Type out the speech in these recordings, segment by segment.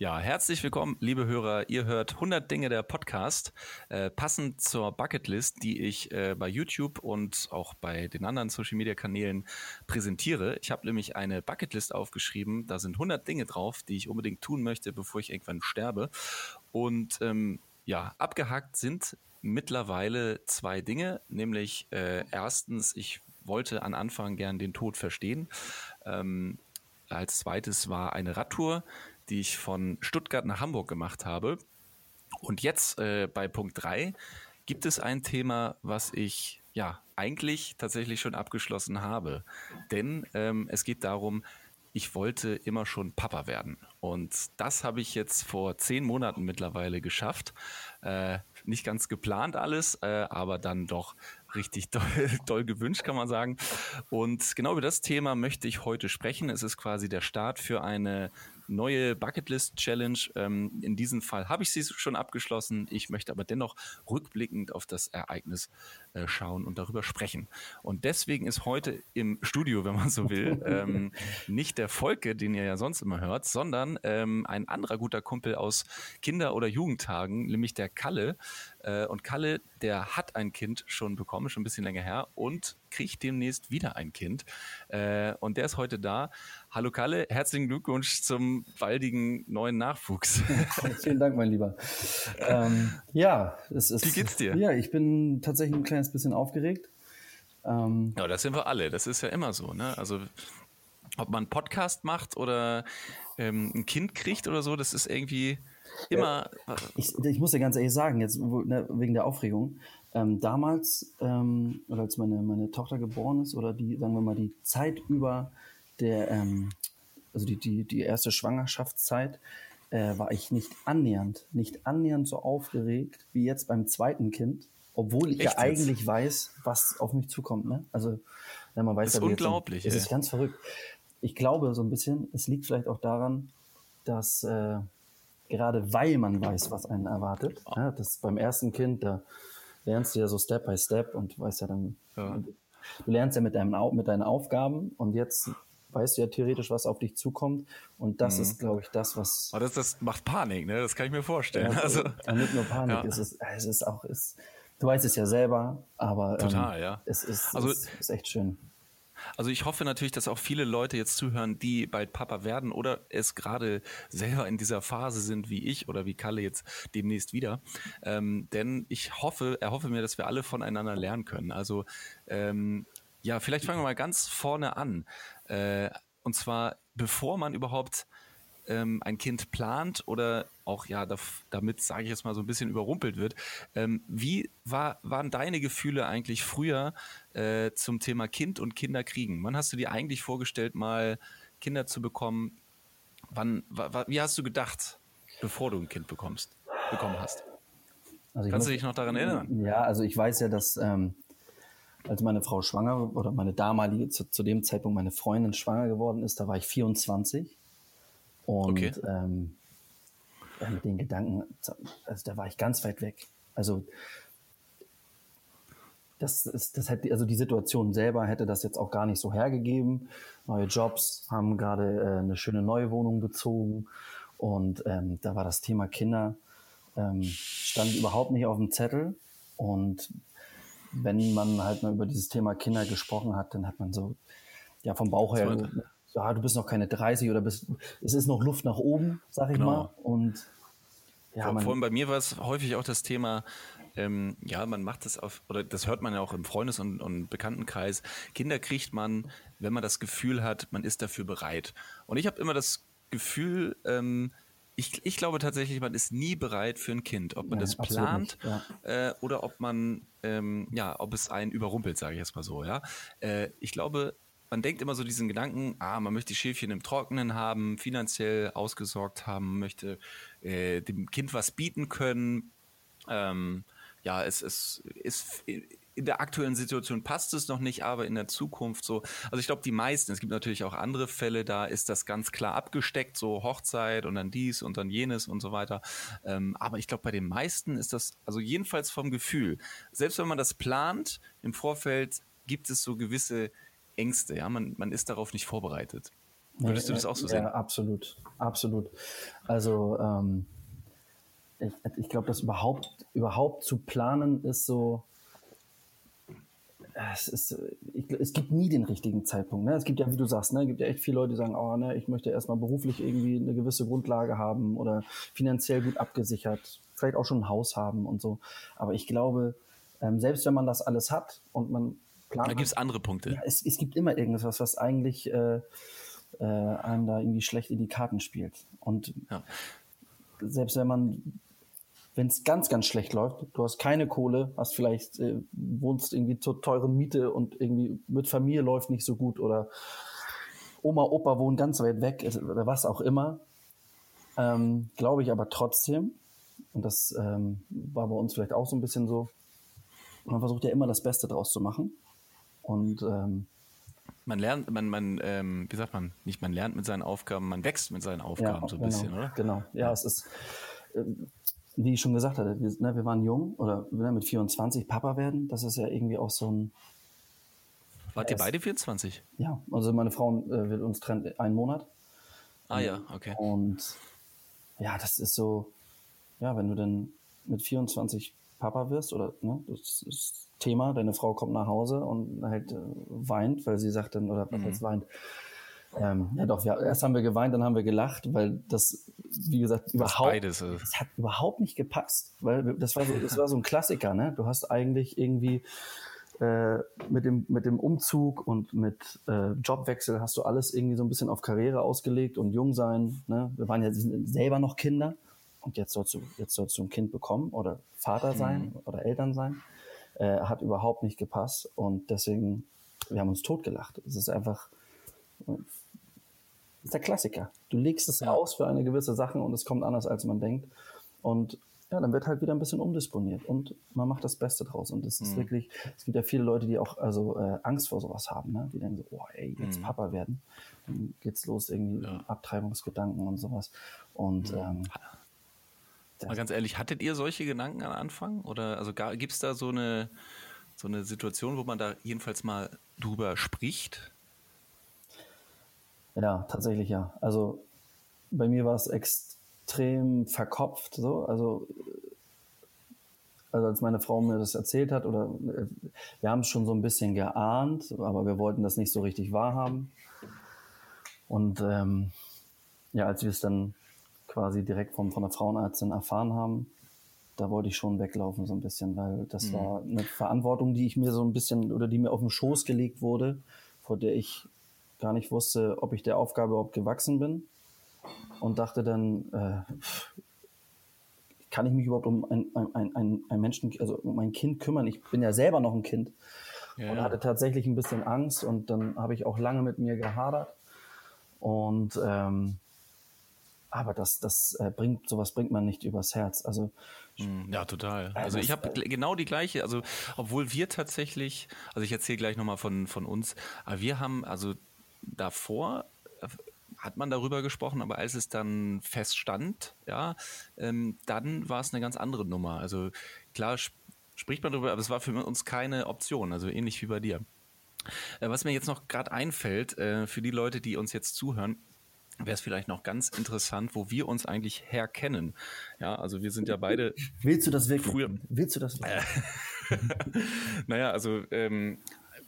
Ja, herzlich willkommen, liebe Hörer. Ihr hört 100 Dinge der Podcast, äh, passend zur Bucketlist, die ich äh, bei YouTube und auch bei den anderen Social Media Kanälen präsentiere. Ich habe nämlich eine Bucketlist aufgeschrieben. Da sind 100 Dinge drauf, die ich unbedingt tun möchte, bevor ich irgendwann sterbe. Und ähm, ja, abgehakt sind mittlerweile zwei Dinge, nämlich äh, erstens, ich wollte an Anfang gern den Tod verstehen. Ähm, als zweites war eine Radtour die ich von Stuttgart nach Hamburg gemacht habe. Und jetzt äh, bei Punkt 3 gibt es ein Thema, was ich ja eigentlich tatsächlich schon abgeschlossen habe. Denn ähm, es geht darum, ich wollte immer schon Papa werden. Und das habe ich jetzt vor zehn Monaten mittlerweile geschafft. Äh, nicht ganz geplant alles, äh, aber dann doch richtig doll, doll gewünscht, kann man sagen. Und genau über das Thema möchte ich heute sprechen. Es ist quasi der Start für eine neue Bucketlist Challenge. Ähm, in diesem Fall habe ich sie schon abgeschlossen. Ich möchte aber dennoch rückblickend auf das Ereignis äh, schauen und darüber sprechen. Und deswegen ist heute im Studio, wenn man so will, ähm, nicht der Volke, den ihr ja sonst immer hört, sondern ähm, ein anderer guter Kumpel aus Kinder- oder Jugendtagen, nämlich der Kalle. Äh, und Kalle, der hat ein Kind schon bekommen, schon ein bisschen länger her und kriegt demnächst wieder ein Kind. Äh, und der ist heute da. Hallo Kalle, herzlichen Glückwunsch zum baldigen neuen Nachwuchs. Vielen Dank, mein Lieber. Ähm, ja, es ist. Wie geht's dir? Ja, ich bin tatsächlich ein kleines bisschen aufgeregt. Ähm, ja, das sind wir alle. Das ist ja immer so. Ne? Also ob man einen Podcast macht oder ähm, ein Kind kriegt oder so, das ist irgendwie immer. Äh, ich, ich muss dir ganz ehrlich sagen, jetzt ne, wegen der Aufregung, ähm, damals, ähm, oder als meine, meine Tochter geboren ist, oder die, sagen wir mal, die Zeit über der, ähm, also die, die, die erste Schwangerschaftszeit, äh, war ich nicht annähernd, nicht annähernd so aufgeregt wie jetzt beim zweiten Kind, obwohl ich Echt ja jetzt? eigentlich weiß, was auf mich zukommt. Ne? Also, ja, man weiß das ist ja, unglaublich. Es ist ganz verrückt. Ich glaube so ein bisschen, es liegt vielleicht auch daran, dass äh, gerade weil man weiß, was einen erwartet, oh. ja, das beim ersten Kind, da lernst du ja so Step by Step und weißt ja dann, ja. du lernst ja mit, deinem, mit deinen Aufgaben und jetzt weißt du ja theoretisch, was auf dich zukommt. Und das mhm. ist, glaube ich, das, was. Aber das, das macht Panik, ne? Das kann ich mir vorstellen. Ja, also, ja, nicht nur Panik, ja. es, ist, es ist auch, es, du weißt es ja selber, aber Total, ähm, ja. es, ist, also, es ist echt schön. Also ich hoffe natürlich, dass auch viele Leute jetzt zuhören, die bald Papa werden oder es gerade selber in dieser Phase sind, wie ich oder wie Kalle jetzt demnächst wieder. Ähm, denn ich hoffe, erhoffe mir, dass wir alle voneinander lernen können. Also ähm, ja, vielleicht fangen wir mal ganz vorne an. Äh, und zwar, bevor man überhaupt ähm, ein Kind plant oder auch ja damit, sage ich jetzt mal, so ein bisschen überrumpelt wird. Ähm, wie war, waren deine Gefühle eigentlich früher äh, zum Thema Kind und Kinderkriegen? Wann hast du dir eigentlich vorgestellt, mal Kinder zu bekommen? Wann, wie hast du gedacht, bevor du ein Kind bekommst, bekommen hast? Also Kannst muss, du dich noch daran erinnern? Ja, also ich weiß ja, dass ähm, als meine Frau schwanger oder meine damalige, zu, zu, dem Zeitpunkt meine Freundin schwanger geworden ist, da war ich 24. Und okay. ähm, mit den Gedanken, also da war ich ganz weit weg. Also das ist, das hätte, also die Situation selber hätte das jetzt auch gar nicht so hergegeben. Neue Jobs, haben gerade äh, eine schöne neue Wohnung bezogen und ähm, da war das Thema Kinder ähm, stand überhaupt nicht auf dem Zettel und wenn man halt mal über dieses Thema Kinder gesprochen hat, dann hat man so ja vom Bauch her ja, du bist noch keine 30 oder bist, es ist noch Luft nach oben, sag ich genau. mal. Und ja, Vor, vor allem bei mir war es häufig auch das Thema, ähm, ja, man macht das auf, oder das hört man ja auch im Freundes- und, und, Bekanntenkreis. Kinder kriegt man, wenn man das Gefühl hat, man ist dafür bereit. Und ich habe immer das Gefühl, ähm, ich, ich, glaube tatsächlich, man ist nie bereit für ein Kind, ob man ja, das plant ja. äh, oder ob man, ähm, ja, ob es einen überrumpelt, sage ich jetzt mal so, ja. Äh, ich glaube, man denkt immer so diesen Gedanken, ah, man möchte die Schäfchen im Trockenen haben, finanziell ausgesorgt haben, möchte äh, dem Kind was bieten können. Ähm, ja, es, es ist in der aktuellen Situation passt es noch nicht, aber in der Zukunft so. Also ich glaube, die meisten, es gibt natürlich auch andere Fälle, da ist das ganz klar abgesteckt, so Hochzeit und dann dies und dann jenes und so weiter. Ähm, aber ich glaube, bei den meisten ist das, also jedenfalls vom Gefühl, selbst wenn man das plant, im Vorfeld gibt es so gewisse Ängste, ja, man, man ist darauf nicht vorbereitet. Würdest du das auch so sehen? Ja, absolut, absolut. Also ähm, ich, ich glaube, das überhaupt, überhaupt zu planen ist so, es, ist, ich, es gibt nie den richtigen Zeitpunkt. Ne? Es gibt ja, wie du sagst, ne, es gibt ja echt viele Leute, die sagen, oh, ne, ich möchte erstmal beruflich irgendwie eine gewisse Grundlage haben oder finanziell gut abgesichert, vielleicht auch schon ein Haus haben und so. Aber ich glaube, ähm, selbst wenn man das alles hat und man plant. Da gibt es andere Punkte. Ja, es, es gibt immer irgendwas, was eigentlich äh, äh, einem da irgendwie schlecht in die Karten spielt. Und ja. selbst wenn man wenn es ganz, ganz schlecht läuft, du hast keine Kohle, hast vielleicht, äh, wohnst irgendwie zur teuren Miete und irgendwie mit Familie läuft nicht so gut oder Oma, Opa wohnen ganz weit weg oder was auch immer, ähm, glaube ich aber trotzdem, und das ähm, war bei uns vielleicht auch so ein bisschen so, man versucht ja immer das Beste draus zu machen. Und ähm, man lernt, man, man, ähm, wie sagt man, nicht man lernt mit seinen Aufgaben, man wächst mit seinen Aufgaben ja, so ein genau, bisschen, oder? Genau, ja, es ist, ähm, wie ich schon gesagt hatte, wir, ne, wir waren jung oder ne, mit 24 Papa werden, das ist ja irgendwie auch so ein. Wart ihr beide 24? Ja, also meine Frau äh, wird uns trennt einen Monat. Ah ja, okay. Und ja, das ist so, ja, wenn du dann mit 24 Papa wirst oder ne, das ist Thema, deine Frau kommt nach Hause und halt äh, weint, weil sie sagt dann, oder was mhm. jetzt weint, ähm, ja doch, ja, erst haben wir geweint, dann haben wir gelacht, weil das, wie gesagt, überhaupt, beides, das hat überhaupt nicht gepasst, weil das war so, das war so ein Klassiker, ne? Du hast eigentlich irgendwie äh, mit dem mit dem Umzug und mit äh, Jobwechsel hast du alles irgendwie so ein bisschen auf Karriere ausgelegt und jung sein. Ne? Wir waren ja selber noch Kinder und jetzt sollst du jetzt sollst du ein Kind bekommen oder Vater sein mhm. oder Eltern sein. Äh, hat überhaupt nicht gepasst und deswegen wir haben uns totgelacht. Es ist einfach ist der Klassiker. Du legst es ja. aus für eine gewisse Sache und es kommt anders, als man denkt. Und ja, dann wird halt wieder ein bisschen umdisponiert und man macht das Beste draus. Und es ist mhm. wirklich, es gibt ja viele Leute, die auch also äh, Angst vor sowas haben, ne? Die denken so, oh ey, jetzt mhm. Papa werden. Dann geht's los, irgendwie ja. Abtreibungsgedanken und sowas. Und mhm. ähm, Mal ganz ehrlich, hattet ihr solche Gedanken am Anfang? Oder also gibt es da so eine, so eine Situation, wo man da jedenfalls mal drüber spricht? Ja, tatsächlich ja. Also bei mir war es extrem verkopft so. Also, also als meine Frau mir das erzählt hat, oder äh, wir haben es schon so ein bisschen geahnt, aber wir wollten das nicht so richtig wahrhaben. Und ähm, ja, als wir es dann quasi direkt vom, von der Frauenärztin erfahren haben, da wollte ich schon weglaufen so ein bisschen, weil das mhm. war eine Verantwortung, die ich mir so ein bisschen oder die mir auf den Schoß gelegt wurde, vor der ich gar nicht wusste, ob ich der Aufgabe überhaupt gewachsen bin und dachte dann, äh, kann ich mich überhaupt um ein, ein, ein, ein Menschen, also um ein Kind kümmern? Ich bin ja selber noch ein Kind ja. und hatte tatsächlich ein bisschen Angst und dann habe ich auch lange mit mir gehadert und ähm, aber das, das äh, bringt, sowas bringt man nicht übers Herz. Also hm, ja, total. Also ich habe äh, genau die gleiche, also obwohl wir tatsächlich, also ich erzähle gleich nochmal von, von uns, aber wir haben, also davor äh, hat man darüber gesprochen, aber als es dann feststand, ja, ähm, dann war es eine ganz andere Nummer. Also klar sp spricht man darüber, aber es war für uns keine Option, also ähnlich wie bei dir. Äh, was mir jetzt noch gerade einfällt, äh, für die Leute, die uns jetzt zuhören, wäre es vielleicht noch ganz interessant, wo wir uns eigentlich herkennen. Ja, also wir sind ja beide. Willst du das wirklich? Früher, Willst du das wirklich? naja, also ähm,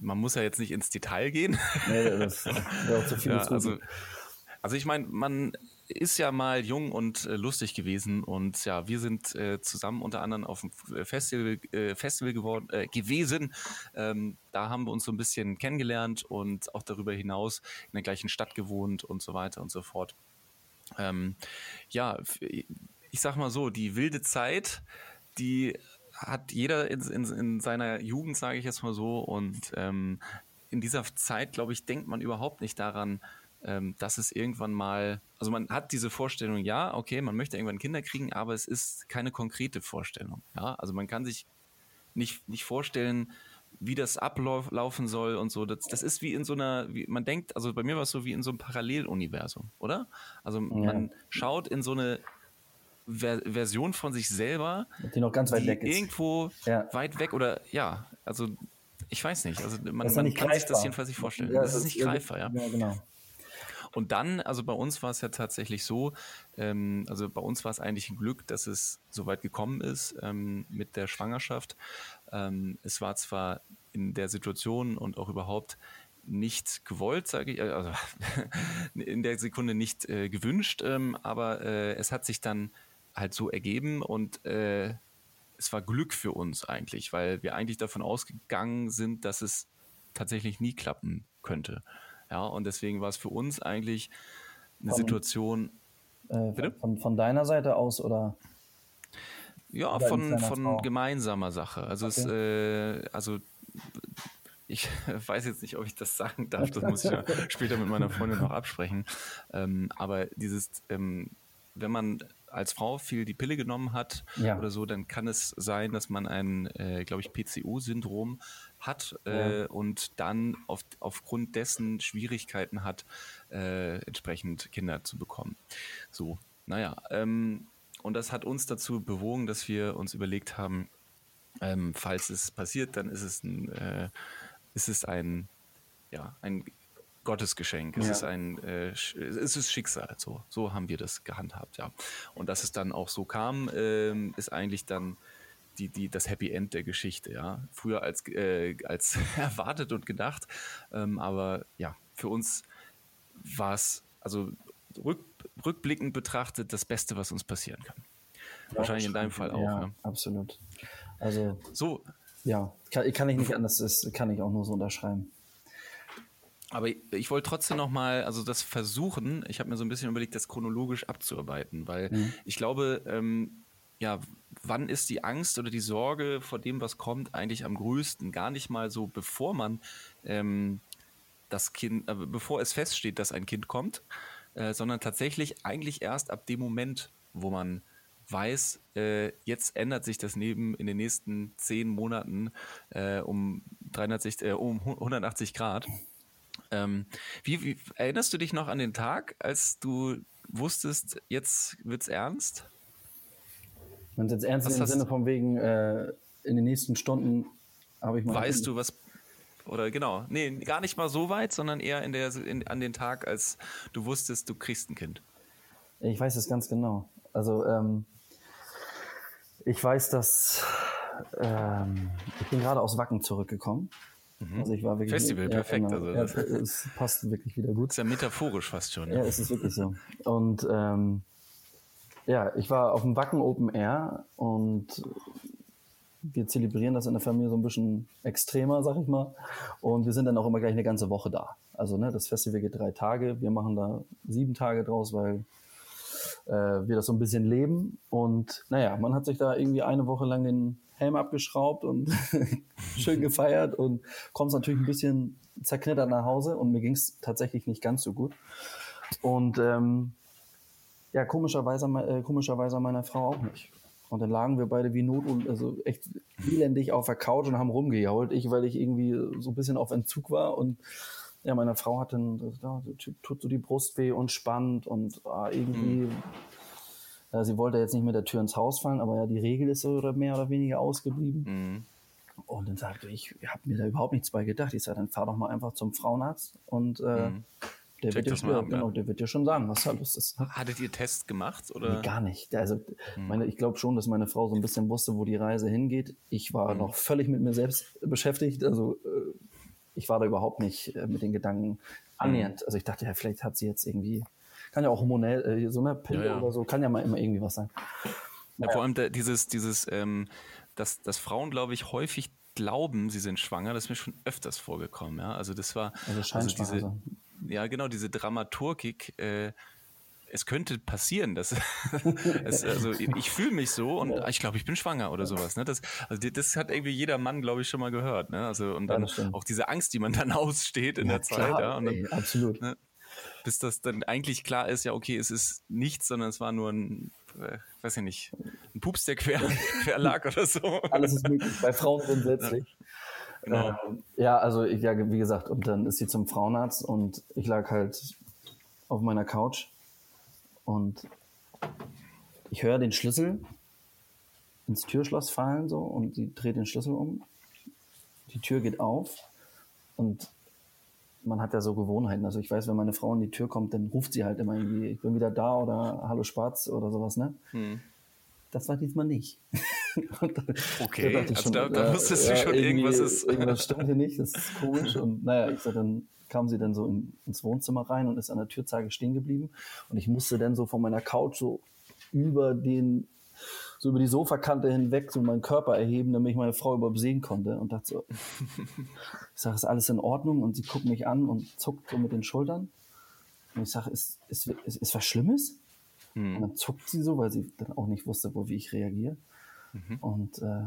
man muss ja jetzt nicht ins Detail gehen. Nee, das wäre auch zu viel. Ja, also, also ich meine, man ist ja mal jung und äh, lustig gewesen und ja, wir sind äh, zusammen unter anderem auf dem Festival, äh, Festival geworden, äh, gewesen. Ähm, da haben wir uns so ein bisschen kennengelernt und auch darüber hinaus in der gleichen Stadt gewohnt und so weiter und so fort. Ähm, ja, ich sag mal so, die wilde Zeit, die hat jeder in, in, in seiner Jugend, sage ich jetzt mal so. Und ähm, in dieser Zeit, glaube ich, denkt man überhaupt nicht daran, ähm, dass es irgendwann mal, also man hat diese Vorstellung, ja, okay, man möchte irgendwann Kinder kriegen, aber es ist keine konkrete Vorstellung. Ja, also man kann sich nicht, nicht vorstellen, wie das ablaufen soll und so. Das, das ist wie in so einer, wie, man denkt, also bei mir war es so wie in so einem Paralleluniversum, oder? Also man ja. schaut in so eine Ver Version von sich selber, die noch ganz weit weg ist. Irgendwo ja. weit weg oder ja, also ich weiß nicht. Also man, man kann greifbar. sich das jedenfalls nicht vorstellen. Ja, das, das, ist nicht greifbar, ja. Ja, genau. Und dann, also bei uns war es ja tatsächlich so, ähm, also bei uns war es eigentlich ein Glück, dass es so weit gekommen ist ähm, mit der Schwangerschaft. Ähm, es war zwar in der Situation und auch überhaupt nicht gewollt, sage ich, also in der Sekunde nicht äh, gewünscht, ähm, aber äh, es hat sich dann halt so ergeben und äh, es war Glück für uns eigentlich, weil wir eigentlich davon ausgegangen sind, dass es tatsächlich nie klappen könnte. Ja, und deswegen war es für uns eigentlich eine von, Situation. Äh, von, von, deiner Seite aus oder? Ja, oder von, von gemeinsamer Sache. Also okay. es, äh, also ich weiß jetzt nicht, ob ich das sagen darf, das muss ich ja später mit meiner Freundin noch absprechen. Ähm, aber dieses, ähm, wenn man als Frau viel die Pille genommen hat ja. oder so, dann kann es sein, dass man ein, äh, glaube ich, PCO-Syndrom hat äh, ja. und dann auf, aufgrund dessen Schwierigkeiten hat, äh, entsprechend Kinder zu bekommen. So, naja, ähm, und das hat uns dazu bewogen, dass wir uns überlegt haben, ähm, falls es passiert, dann ist es ein, äh, ist es ein, ja, ein Gottesgeschenk. Es ja. ist ein, äh, es ist Schicksal. So, so haben wir das gehandhabt, ja. Und dass es dann auch so kam, ähm, ist eigentlich dann die, die, das Happy End der Geschichte, ja. Früher als, äh, als erwartet und gedacht. Ähm, aber ja, für uns war es, also rück, rückblickend betrachtet, das Beste, was uns passieren kann. Ja, Wahrscheinlich in deinem Fall auch. Ja, ja. absolut. Also. So. Ja, kann, kann ich nicht anders, das kann ich auch nur so unterschreiben. Aber ich, wollte trotzdem noch mal, also das versuchen. Ich habe mir so ein bisschen überlegt, das chronologisch abzuarbeiten, weil mhm. ich glaube, ähm, ja, wann ist die Angst oder die Sorge vor dem, was kommt, eigentlich am größten? Gar nicht mal so, bevor man ähm, das Kind, äh, bevor es feststeht, dass ein Kind kommt, äh, sondern tatsächlich eigentlich erst ab dem Moment, wo man weiß, äh, jetzt ändert sich das Leben in den nächsten zehn Monaten äh, um 360, äh, um 180 Grad. Ähm, wie, wie, erinnerst du dich noch an den Tag, als du wusstest, jetzt wird's ernst? Wenn es jetzt ernst was im Sinne von wegen, äh, in den nächsten Stunden habe ich mal. Weißt du, was. Oder genau, nee, gar nicht mal so weit, sondern eher in der, in, an den Tag, als du wusstest, du kriegst ein Kind. Ich weiß es ganz genau. Also, ähm, ich weiß, dass ähm, ich bin gerade aus Wacken zurückgekommen. Mhm. Also ich war wirklich Festival, ja, perfekt. Genau, also ja, es passt wirklich wieder gut. Ist ja metaphorisch fast schon. Ja, ja es ist wirklich so. Und ähm, ja, ich war auf dem Wacken Open Air und wir zelebrieren das in der Familie so ein bisschen extremer, sag ich mal. Und wir sind dann auch immer gleich eine ganze Woche da. Also ne, das Festival geht drei Tage. Wir machen da sieben Tage draus, weil äh, wir das so ein bisschen leben. Und naja, man hat sich da irgendwie eine Woche lang den Helm abgeschraubt und schön gefeiert und kommst natürlich ein bisschen zerknittert nach Hause und mir ging es tatsächlich nicht ganz so gut. Und ähm, ja, komischerweise, äh, komischerweise meiner Frau auch nicht. Und dann lagen wir beide wie Not und also echt elendig auf der Couch und haben rumgejault. Ich, weil ich irgendwie so ein bisschen auf Entzug war und ja, meine Frau hat dann, da tut so die Brust weh und spannt und ah, irgendwie mhm. Äh, sie wollte jetzt nicht mit der Tür ins Haus fallen, aber ja, die Regel ist so mehr oder weniger ausgeblieben. Mhm. Und dann sagte ich, ich habe mir da überhaupt nichts bei gedacht. Ich sage, dann fahr doch mal einfach zum Frauenarzt und äh, mhm. der, wird dir, ab, genau, ja. der wird dir schon sagen, was da los ist. Hattet ihr Tests gemacht? Oder? Nee, gar nicht. Also, mhm. meine, ich glaube schon, dass meine Frau so ein bisschen wusste, wo die Reise hingeht. Ich war mhm. noch völlig mit mir selbst beschäftigt. Also äh, ich war da überhaupt nicht äh, mit den Gedanken annähernd. Mhm. Also ich dachte, ja, vielleicht hat sie jetzt irgendwie kann ja auch hormonell, äh, so eine Pille ja, ja. oder so, kann ja mal immer irgendwie was sein. Ja, vor allem da, dieses, dieses, ähm, dass, dass Frauen, glaube ich, häufig glauben, sie sind schwanger, das ist mir schon öfters vorgekommen, ja. Also das war also, also diese, ja genau, diese Dramaturgik, äh, es könnte passieren, dass es, also ich fühle mich so und ich glaube, ich bin schwanger oder sowas. Ne? Das, also das hat irgendwie jeder Mann, glaube ich, schon mal gehört. Ne? Also und dann ja, auch diese Angst, die man dann aussteht in ja, der Zeit. Klar, ja? Und dann, ey, absolut. Ne? bis das dann eigentlich klar ist, ja, okay, es ist nichts, sondern es war nur ein, äh, weiß ich nicht, ein Pups, der quer, quer lag oder so. Alles ist möglich, bei Frauen grundsätzlich. Ja. Genau. Ähm, ja, also ich, ja, wie gesagt, und dann ist sie zum Frauenarzt und ich lag halt auf meiner Couch und ich höre den Schlüssel ins Türschloss fallen so und sie dreht den Schlüssel um. Die Tür geht auf und man hat ja so Gewohnheiten. Also ich weiß, wenn meine Frau in die Tür kommt, dann ruft sie halt immer irgendwie, ich bin wieder da oder Hallo Spatz oder sowas, ne? Hm. Das war diesmal nicht. okay, da also schon, da, da wusstest ja, du schon, irgendwas ist. Irgendwas stimmt hier nicht, das ist komisch. Und naja, ich sag, dann kam sie dann so in, ins Wohnzimmer rein und ist an der Türzeige stehen geblieben. Und ich musste dann so von meiner Couch so über den so über die Sofakante hinweg so meinen Körper erheben, damit ich meine Frau überhaupt sehen konnte und dachte so, ich sage, ist alles in Ordnung? Und sie guckt mich an und zuckt so mit den Schultern. Und ich sage, ist, ist, ist, ist was Schlimmes? Mhm. Und dann zuckt sie so, weil sie dann auch nicht wusste, wo, wie ich reagiere. Mhm. Und äh,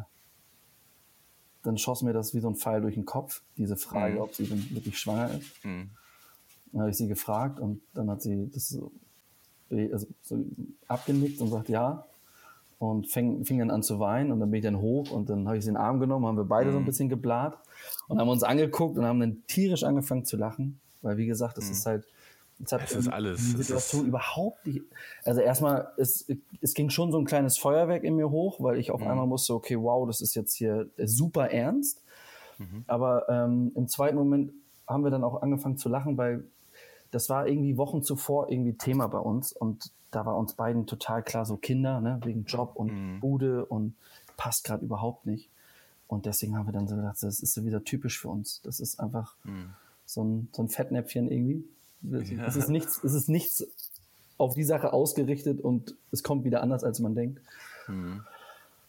dann schoss mir das wie so ein Pfeil durch den Kopf, diese Frage, mhm. ob sie denn wirklich schwanger ist. Mhm. Dann habe ich sie gefragt und dann hat sie das so, also so abgenickt und sagt ja und fing, fing dann an zu weinen und dann bin ich dann hoch und dann habe ich sie in den Arm genommen, haben wir beide mhm. so ein mhm. bisschen geblat und haben uns angeguckt und haben dann tierisch angefangen zu lachen, weil wie gesagt, das mhm. ist halt Jetzt hat das ist alles. Die Situation überhaupt nicht. Also erstmal, es, es ging schon so ein kleines Feuerwerk in mir hoch, weil ich auf mhm. einmal musste, okay, wow, das ist jetzt hier super ernst. Mhm. Aber ähm, im zweiten Moment haben wir dann auch angefangen zu lachen, weil das war irgendwie Wochen zuvor irgendwie Thema bei uns und da war uns beiden total klar, so Kinder, ne, wegen Job und mhm. Bude und passt gerade überhaupt nicht. Und deswegen haben wir dann so gedacht, das ist so wieder typisch für uns. Das ist einfach mhm. so, ein, so ein Fettnäpfchen irgendwie. Ja. Es ist nichts, es ist nichts auf die Sache ausgerichtet und es kommt wieder anders, als man denkt. Mhm.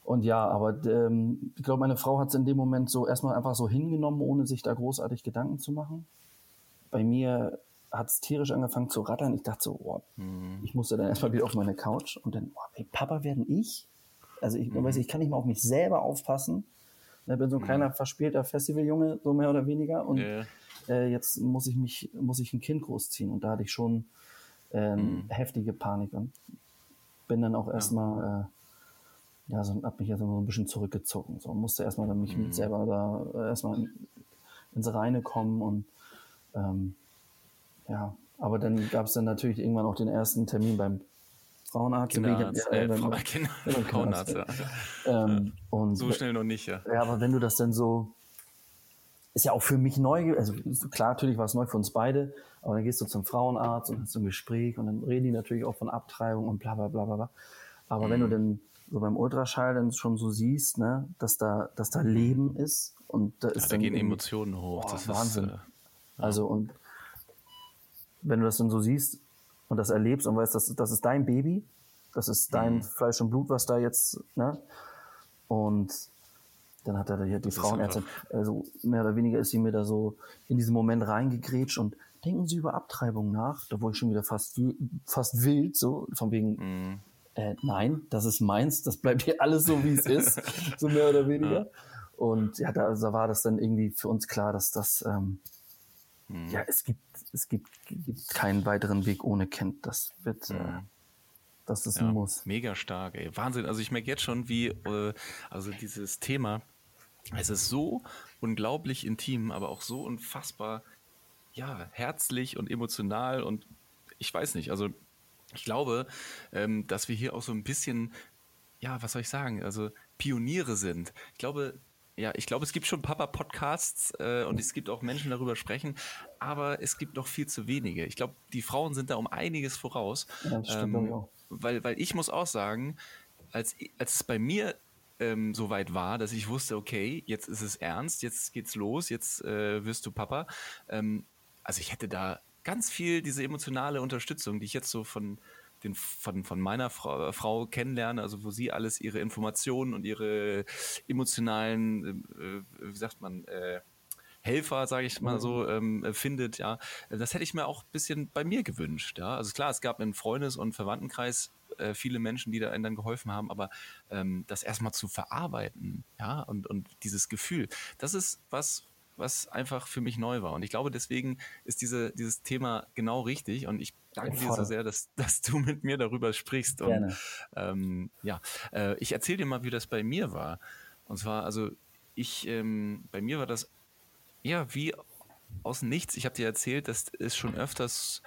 Und ja, aber ähm, ich glaube, meine Frau hat es in dem Moment so erstmal einfach so hingenommen, ohne sich da großartig Gedanken zu machen. Bei mir hat es tierisch angefangen zu rattern. Ich dachte so, oh, mhm. ich musste dann erstmal wieder auf meine Couch und dann, oh, ey, Papa werden ich? Also ich, mhm. weiß, ich kann nicht mal auf mich selber aufpassen. Ich bin so ein mhm. kleiner verspielter Festivaljunge, so mehr oder weniger. Und ja. Äh, jetzt muss ich mich, muss ich ein Kind großziehen. Und da hatte ich schon äh, heftige Panik und bin dann auch erstmal, äh, ja, so, hab mich ja so ein bisschen zurückgezogen. So musste erstmal dann mich mit selber da äh, erstmal ins Reine kommen und ähm, ja, aber dann gab es dann natürlich irgendwann auch den ersten Termin beim Frauenarzt. Kinderarzt, ja, äh, Frau, Kinder, Frauenarzt, ja. Ähm, und, so schnell noch nicht, ja. Ja, aber wenn du das dann so, ist ja auch für mich neu, also klar, natürlich war es neu für uns beide, aber dann gehst du zum Frauenarzt und hast so ein Gespräch und dann reden die natürlich auch von Abtreibung und bla bla bla bla. Aber mhm. wenn du mhm. dann so beim Ultraschall dann schon so siehst, ne, dass da, dass da Leben ist und da ist ja, da gehen Emotionen hoch. Boah, das Wahnsinn. Ist, äh, ja. Also und wenn du das dann so siehst und das erlebst und weißt, das, das ist dein Baby, das ist dein mhm. Fleisch und Blut, was da jetzt, ne? Und dann hat er hier die Frauenärztin, also mehr oder weniger ist sie mir da so in diesen Moment reingegrätscht und denken Sie über Abtreibung nach? Da wurde ich schon wieder fast, fast wild, so von wegen, mhm. äh, nein, das ist meins, das bleibt hier alles so, wie es ist, so mehr oder weniger. Ja. Und ja, da, da, war das dann irgendwie für uns klar, dass das, ähm, mhm. ja, es gibt es gibt, gibt keinen weiteren Weg ohne Kind. Das wird, äh, mhm. äh, das ist ja, ein Muss. Mega stark, ey. Wahnsinn. Also ich merke jetzt schon, wie, äh, also dieses Thema, es ist so unglaublich intim, aber auch so unfassbar, ja, herzlich und emotional und ich weiß nicht, also ich glaube, ähm, dass wir hier auch so ein bisschen, ja, was soll ich sagen, also Pioniere sind. Ich glaube, ja, ich glaube, es gibt schon Papa-Podcasts äh, und es gibt auch Menschen, darüber sprechen, aber es gibt noch viel zu wenige. Ich glaube, die Frauen sind da um einiges voraus. Ja, das stimmt ähm, auch. Weil, weil ich muss auch sagen, als, als es bei mir ähm, so weit war, dass ich wusste, okay, jetzt ist es ernst, jetzt geht's los, jetzt äh, wirst du Papa. Ähm, also ich hätte da ganz viel diese emotionale Unterstützung, die ich jetzt so von den von, von meiner Frau, Frau kennenlerne, also wo sie alles ihre Informationen und ihre emotionalen, äh, wie sagt man, äh, Helfer, sage ich mal so, mhm. ähm, findet, ja. Das hätte ich mir auch ein bisschen bei mir gewünscht, ja. Also klar, es gab im Freundes- und Verwandtenkreis äh, viele Menschen, die da einem dann geholfen haben, aber ähm, das erstmal zu verarbeiten, ja, und, und dieses Gefühl, das ist was, was einfach für mich neu war. Und ich glaube, deswegen ist diese, dieses Thema genau richtig. Und ich danke dir so sehr, dass, dass du mit mir darüber sprichst. Und, Gerne. Ähm, ja, äh, ich erzähle dir mal, wie das bei mir war. Und zwar, also ich, ähm, bei mir war das ja wie aus nichts. Ich habe dir erzählt, dass es schon öfters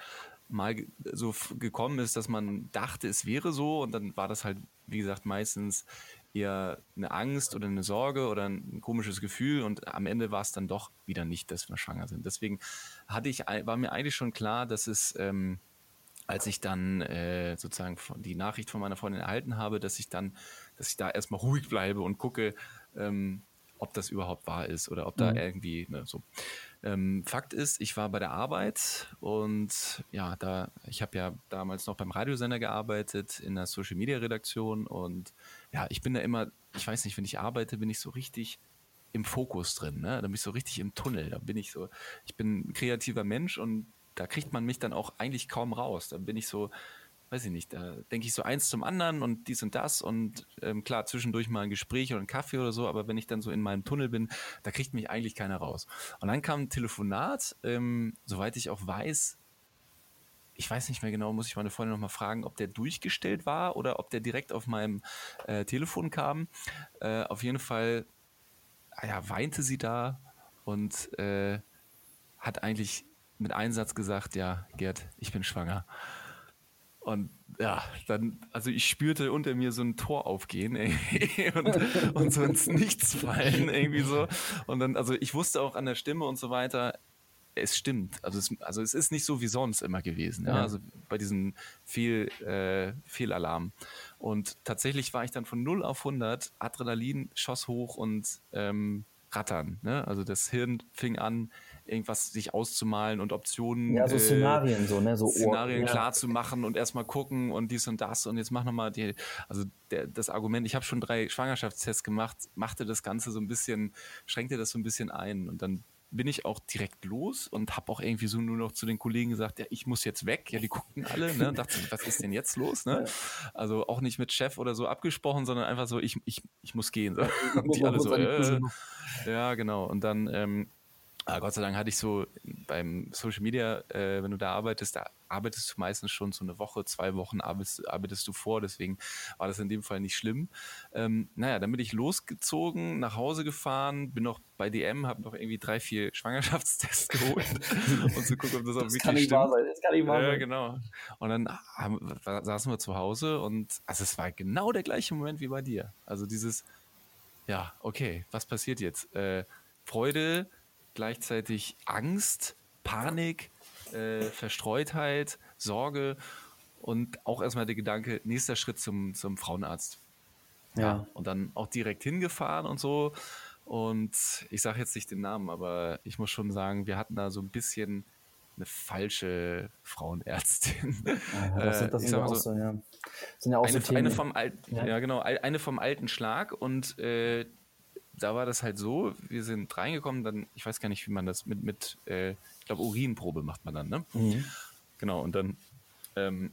mal so gekommen ist, dass man dachte, es wäre so und dann war das halt, wie gesagt, meistens eher eine Angst oder eine Sorge oder ein komisches Gefühl und am Ende war es dann doch wieder nicht, dass wir schwanger sind. Deswegen hatte ich, war mir eigentlich schon klar, dass es, ähm, als ich dann äh, sozusagen die Nachricht von meiner Freundin erhalten habe, dass ich dann, dass ich da erstmal ruhig bleibe und gucke, ähm, ob das überhaupt wahr ist oder ob da mhm. irgendwie ne, so. Ähm, Fakt ist, ich war bei der Arbeit und ja, da ich habe ja damals noch beim Radiosender gearbeitet in der Social Media Redaktion und ja, ich bin da immer, ich weiß nicht, wenn ich arbeite, bin ich so richtig im Fokus drin, ne? Da bin ich so richtig im Tunnel. Da bin ich so, ich bin ein kreativer Mensch und da kriegt man mich dann auch eigentlich kaum raus. Da bin ich so, weiß ich nicht, da denke ich so eins zum anderen und dies und das und ähm, klar, zwischendurch mal ein Gespräch oder ein Kaffee oder so, aber wenn ich dann so in meinem Tunnel bin, da kriegt mich eigentlich keiner raus. Und dann kam ein Telefonat, ähm, soweit ich auch weiß, ich weiß nicht mehr genau, muss ich meine Freundin nochmal fragen, ob der durchgestellt war oder ob der direkt auf meinem äh, Telefon kam. Äh, auf jeden Fall, ah ja, weinte sie da und äh, hat eigentlich mit Einsatz gesagt, ja, Gerd, ich bin schwanger. Und ja, dann, also ich spürte unter mir so ein Tor aufgehen und, und so ins Nichts fallen irgendwie so. Und dann, also ich wusste auch an der Stimme und so weiter, es stimmt. Also es, also es ist nicht so wie sonst immer gewesen. Ja? ja. Also bei diesen Fehl, äh, Fehlalarm. Und tatsächlich war ich dann von 0 auf 100, Adrenalin schoss hoch und ähm, rattern. Ne? Also das Hirn fing an, irgendwas sich auszumalen und Optionen. Ja, so äh, Szenarien so, ne? So Szenarien Ohr, klar ja. zu machen und erstmal gucken und dies und das und jetzt mach nochmal die, also der, das Argument, ich habe schon drei Schwangerschaftstests gemacht, machte das Ganze so ein bisschen, schränkte das so ein bisschen ein und dann bin ich auch direkt los und habe auch irgendwie so nur noch zu den Kollegen gesagt, ja, ich muss jetzt weg. Ja, die guckten alle, ne, und dachten, was ist denn jetzt los, ne? Also auch nicht mit Chef oder so abgesprochen, sondern einfach so, ich, ich, ich muss gehen. So. Und die alle so, äh, ja, genau. Und dann ähm, aber Gott sei Dank hatte ich so beim Social Media, äh, wenn du da arbeitest, da arbeitest du meistens schon so eine Woche, zwei Wochen arbeitest, arbeitest du vor, deswegen war das in dem Fall nicht schlimm. Ähm, naja, dann bin ich losgezogen, nach Hause gefahren, bin noch bei DM, habe noch irgendwie drei, vier Schwangerschaftstests geholt und zu gucken, ob das auch das wirklich kann stimmt. Wahr sein. Das kann nicht wahr sein. Ja, genau. Und dann haben, saßen wir zu Hause und also es war genau der gleiche Moment wie bei dir. Also dieses, ja, okay, was passiert jetzt? Äh, Freude, gleichzeitig Angst, Panik, äh, Verstreutheit, Sorge und auch erstmal der Gedanke, nächster Schritt zum, zum Frauenarzt. Ja. ja. Und dann auch direkt hingefahren und so. Und ich sage jetzt nicht den Namen, aber ich muss schon sagen, wir hatten da so ein bisschen eine falsche Frauenärztin. Ja, das sind, das sind ja auch so, ja. Sind ja auch eine, so eine vom alten, ja. ja. genau, eine vom alten Schlag und äh, da war das halt so, wir sind reingekommen, dann, ich weiß gar nicht, wie man das mit, mit äh, ich glaube, Urinprobe macht man dann, ne? Mhm. Genau, und dann ähm,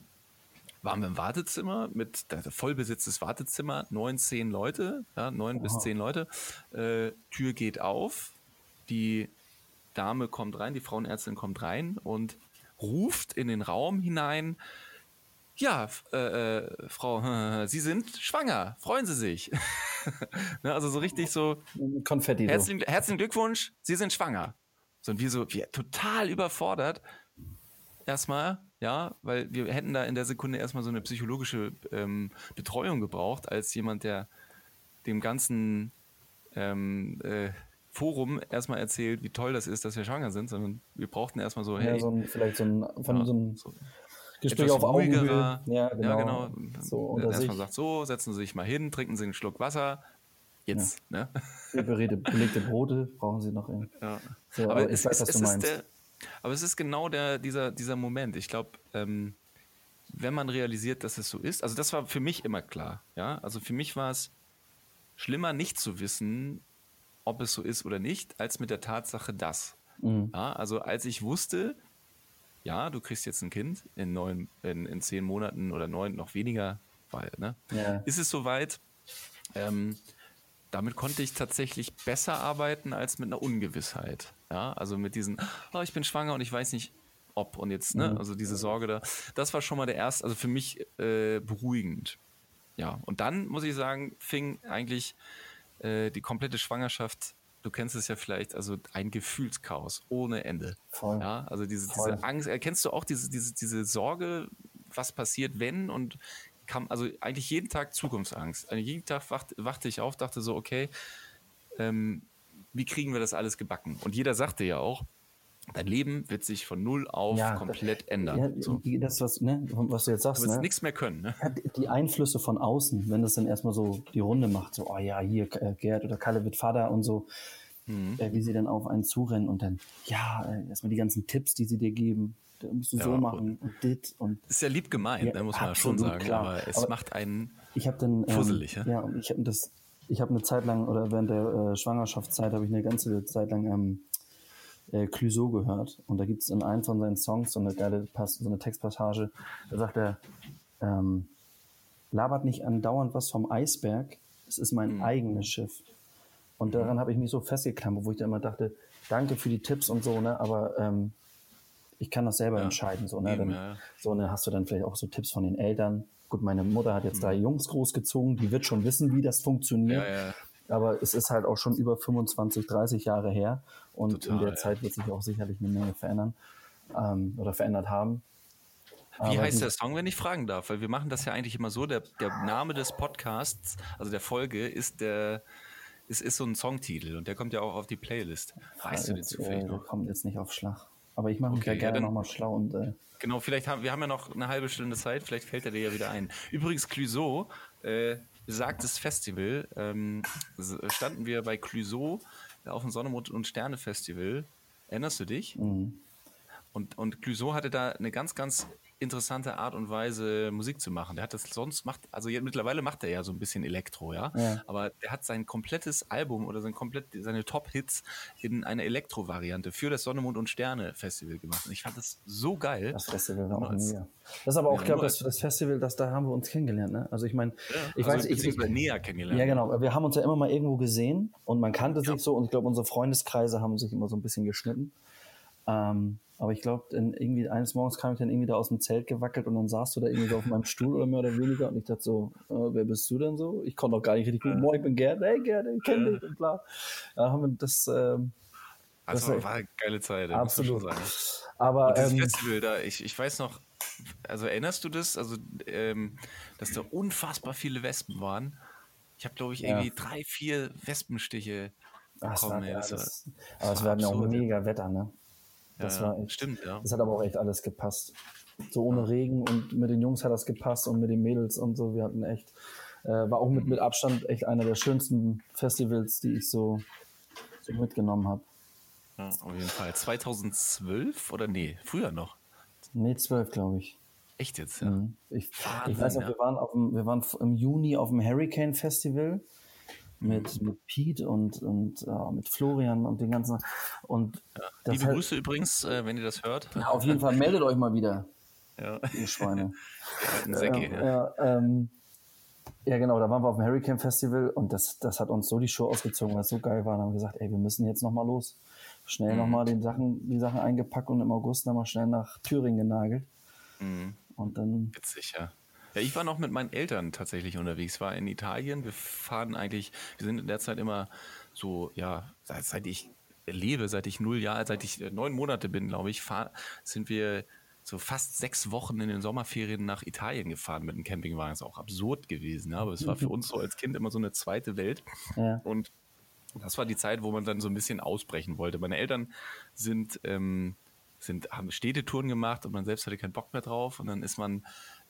waren wir im Wartezimmer mit der vollbesetztes Wartezimmer, neun, zehn Leute, ja, neun Oha. bis zehn Leute. Äh, Tür geht auf, die Dame kommt rein, die Frauenärztin kommt rein und ruft in den Raum hinein, ja, äh, äh, Frau, Sie sind schwanger, freuen Sie sich. ne, also so richtig so. Konfetti. Herzlichen, so. herzlichen Glückwunsch, Sie sind schwanger. So und wir so, wir total überfordert. Erstmal, ja, weil wir hätten da in der Sekunde erstmal so eine psychologische ähm, Betreuung gebraucht, als jemand, der dem ganzen ähm, äh, Forum erstmal erzählt, wie toll das ist, dass wir schwanger sind, sondern wir brauchten erstmal so, hey. Ja, so ein, vielleicht so ein, von ja, so ein so Gespräch auf Augenhöhe. Ja, genau. Ja, genau. So Erstmal sagt so, setzen Sie sich mal hin, trinken Sie einen Schluck Wasser. Jetzt, ja. ne? Belegte, belegte Brote brauchen Sie noch. In. Ja. So, aber, aber es, weiß, es, es der, aber es ist genau der, dieser, dieser Moment. Ich glaube, ähm, wenn man realisiert, dass es so ist, also das war für mich immer klar. Ja, also für mich war es schlimmer, nicht zu wissen, ob es so ist oder nicht, als mit der Tatsache, dass. Mhm. Ja, also als ich wusste, ja, du kriegst jetzt ein Kind in neun, in, in zehn Monaten oder neun noch weniger, weil, ne? Ja. Ist es soweit? Ähm, damit konnte ich tatsächlich besser arbeiten als mit einer Ungewissheit. Ja, also mit diesen, oh, ich bin schwanger und ich weiß nicht, ob und jetzt, ne, mhm. also diese Sorge da, das war schon mal der erste, also für mich äh, beruhigend. Ja, und dann muss ich sagen, fing eigentlich äh, die komplette Schwangerschaft du kennst es ja vielleicht, also ein Gefühlschaos ohne Ende. Voll. Ja, also diese, diese Angst, erkennst du auch diese, diese, diese Sorge, was passiert, wenn und kam, also eigentlich jeden Tag Zukunftsangst. Also jeden Tag wacht, wachte ich auf, dachte so, okay, ähm, wie kriegen wir das alles gebacken? Und jeder sagte ja auch, dein Leben wird sich von null auf ja, komplett ändern. Ja, so. Das, was, ne, was du jetzt sagst. Du wirst ne? nichts mehr können. Ne? Die Einflüsse von außen, wenn das dann erstmal so die Runde macht, so, oh ja, hier, äh, Gerd oder Kalle wird Vater und so, mhm. äh, wie sie dann auf einen zurennen und dann, ja, äh, erstmal die ganzen Tipps, die sie dir geben, da musst du ja, so machen und dit und. Ist ja lieb gemeint, ja, da muss man schon sagen, klar. aber es aber macht einen ich dann, ähm, fusselig. Ja, ja und ich habe das, ich habe eine Zeit lang, oder während der äh, Schwangerschaftszeit habe ich eine ganze Zeit lang ähm, äh, Clouseau gehört. Und da gibt es in einem von seinen Songs so eine geile Pass so eine Textpassage. Da sagt er, ähm, labert nicht andauernd was vom Eisberg, es ist mein mhm. eigenes Schiff. Und mhm. daran habe ich mich so festgeklammert, wo ich dann immer dachte, danke für die Tipps und so, ne, aber ähm, ich kann das selber ja. entscheiden. So, ne? Eben, dann, ja. so ne, hast du dann vielleicht auch so Tipps von den Eltern. Gut, meine Mutter hat jetzt mhm. drei Jungs großgezogen, die wird schon wissen, wie das funktioniert. Ja, aber es ist halt auch schon über 25, 30 Jahre her und Total, in der ja. Zeit wird sich auch sicherlich eine Menge verändern ähm, oder verändert haben. Wie heißt der Song, wenn ich fragen darf? Weil wir machen das ja eigentlich immer so, der, der Name des Podcasts, also der Folge, ist der ist, ist so ein Songtitel und der kommt ja auch auf die Playlist. Weißt ja, du den zufällig äh, noch? kommt jetzt nicht auf Schlag. Aber ich mache mich okay, ja gerne ja, nochmal schlau und. Äh genau, vielleicht haben wir haben ja noch eine halbe Stunde Zeit, vielleicht fällt er dir ja wieder ein. Übrigens, Clouseau, äh, besagtes Festival, ähm, standen wir bei Clouseau auf dem Sonne und Sterne Festival. Erinnerst du dich? Mhm. Und, und Clouseau hatte da eine ganz, ganz interessante Art und Weise, Musik zu machen. Der hat das sonst macht, also jetzt, mittlerweile macht er ja so ein bisschen Elektro, ja? ja. Aber der hat sein komplettes Album oder sein komplett, seine Top-Hits in einer Elektro-Variante für das Sonne, Mond und Sterne Festival gemacht. Und ich fand das so geil. Das Festival war auch mega. Das ist aber auch, ja, glaube das, das Festival, das, da haben wir uns kennengelernt, ne? Also ich meine, ja, ich also weiß, ich, ich näher kennengelernt. Ja, genau. Wir haben uns ja immer mal irgendwo gesehen und man kannte sich so und ich glaube, unsere Freundeskreise haben sich immer so ein bisschen geschnitten. Ähm, aber ich glaube, irgendwie eines Morgens kam ich dann irgendwie da aus dem Zelt gewackelt und dann saßt du da irgendwie so auf meinem Stuhl oder mehr oder weniger und ich dachte so, äh, wer bist du denn so? Ich konnte auch gar nicht richtig gut, moin, ich bin Gerd, hey Gerd, ich kenne dich und bla. Da haben wir das, ähm, also das war, war eine geile Zeit, absolut. Muss. Aber und ähm, Festival da, ich, ich weiß noch, also erinnerst du das, also ähm, dass da unfassbar viele Wespen waren? Ich habe glaube ich irgendwie ja. drei, vier Wespenstiche bekommen. Ach, war, ja, das, aber es war ja auch mega Wetter, ne? Das ja, war echt, stimmt, ja. Das hat aber auch echt alles gepasst. So ohne Regen und mit den Jungs hat das gepasst und mit den Mädels und so. Wir hatten echt, äh, war auch mit, mit Abstand echt einer der schönsten Festivals, die ich so, so mitgenommen habe. Ja, auf jeden Fall. 2012 oder nee, früher noch? Nee, 12, glaube ich. Echt jetzt, ja. Mhm. Ich, Wahnsinn, ich weiß noch, ja. wir, waren auf dem, wir waren im Juni auf dem Hurricane Festival mit, mit Pete und, und äh, mit Florian und den ganzen. Und ja, liebe halt, Grüße übrigens, äh, wenn ihr das hört. Ja, auf jeden Fall meldet euch mal wieder. Ja. Ihr Schweine. Ja, Säcke, ja. Ja, ähm, ja, genau, da waren wir auf dem Hurricane Festival und das, das hat uns so die Show ausgezogen, weil es so geil war. Und haben gesagt, ey, wir müssen jetzt nochmal los. Schnell mhm. nochmal die Sachen, die Sachen eingepackt und im August nochmal schnell nach Thüringen genagelt. Mhm. Und dann. Witzig, ja. Ja, ich war noch mit meinen Eltern tatsächlich unterwegs, war in Italien. Wir fahren eigentlich, wir sind in der Zeit immer so, ja, seit, ich lebe, seit ich null Jahre, seit ich neun Monate bin, glaube ich, fahr, sind wir so fast sechs Wochen in den Sommerferien nach Italien gefahren mit dem Campingwagen. Das ist auch absurd gewesen, aber es war für uns so als Kind immer so eine zweite Welt. Ja. Und das war die Zeit, wo man dann so ein bisschen ausbrechen wollte. Meine Eltern sind, ähm, sind, haben Städtetouren gemacht und man selbst hatte keinen Bock mehr drauf. Und dann ist man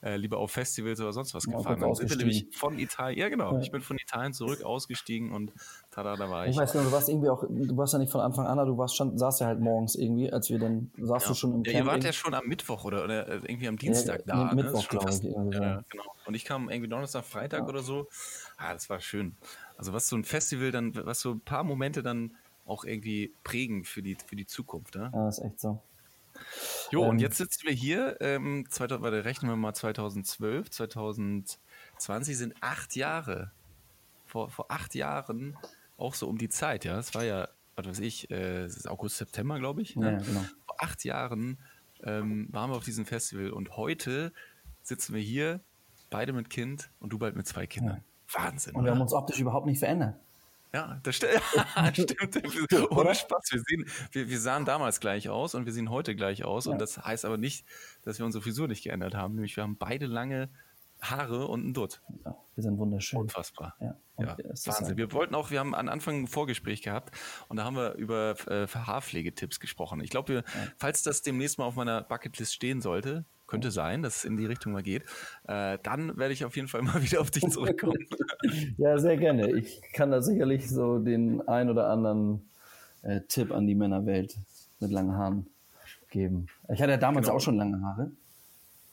äh, lieber auf Festivals oder sonst was ja, gefahren. Dann sind wir nämlich von Italien, ja genau, ja. ich bin von Italien zurück ausgestiegen und tada, da war ich. Ich weiß nicht, du warst irgendwie auch, du warst ja nicht von Anfang an, du warst schon, saßt ja halt morgens irgendwie, als wir dann, saßt ja. du schon im ja, Camp. Ihr wart ja schon am Mittwoch oder, oder irgendwie am Dienstag da. Ne? Mittwoch, glaube ich. Ja, genau. Und ich kam irgendwie Donnerstag, Freitag oder so. Ah, das war schön. Also was so ein Festival dann, was so ein paar Momente dann auch irgendwie prägen für die, für die Zukunft. Ne? Ja, das ist echt so. Jo, ähm, und jetzt sitzen wir hier, ähm, 2000, warte, rechnen wir mal 2012, 2020 sind acht Jahre. Vor, vor acht Jahren, auch so um die Zeit, ja. Es war ja, was weiß ich, äh, August, September, glaube ich. Ne? Ja, genau. Vor acht Jahren ähm, waren wir auf diesem Festival und heute sitzen wir hier, beide mit Kind und du bald mit zwei Kindern. Ja. Wahnsinn. Und wir oder? haben uns optisch überhaupt nicht verändert. Ja, das st stimmt. Ohne Spaß. Wir, sehen, wir, wir, sahen damals gleich aus und wir sehen heute gleich aus. Ja. Und das heißt aber nicht, dass wir unsere Frisur nicht geändert haben. Nämlich wir haben beide lange Haare und ein Dutt. Ja, wir sind wunderschön. Unfassbar. Ja, ja Wahnsinn. Wir wollten auch, wir haben am Anfang ein Vorgespräch gehabt und da haben wir über äh, Haarpflegetipps gesprochen. Ich glaube, ja. falls das demnächst mal auf meiner Bucketlist stehen sollte, könnte sein, dass es in die Richtung mal geht, äh, dann werde ich auf jeden Fall mal wieder auf dich zurückkommen. ja, sehr gerne. Ich kann da sicherlich so den ein oder anderen äh, Tipp an die Männerwelt mit langen Haaren geben. Ich hatte ja damals genau. auch schon lange Haare.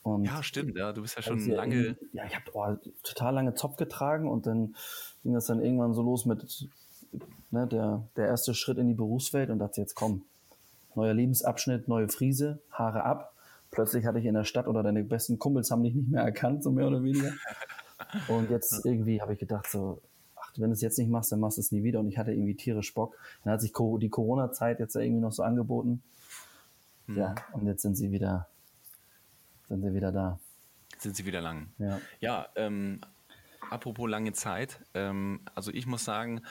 Und ja, stimmt, ja. Du bist ja schon ja lange. Ja, ich habe oh, total lange Zopf getragen und dann ging das dann irgendwann so los mit ne, der, der erste Schritt in die Berufswelt und dachte, jetzt komm, neuer Lebensabschnitt, neue Friese, Haare ab. Plötzlich hatte ich in der Stadt oder deine besten Kumpels haben dich nicht mehr erkannt, so mehr oder weniger. Und jetzt irgendwie habe ich gedacht, so, ach, wenn du es jetzt nicht machst, dann machst du es nie wieder. Und ich hatte irgendwie tierisch Bock. Dann hat sich die Corona-Zeit jetzt irgendwie noch so angeboten. Mhm. Ja, und jetzt sind sie wieder sind sie wieder da. Sind sie wieder lang. Ja, ja ähm, apropos lange Zeit. Ähm, also ich muss sagen,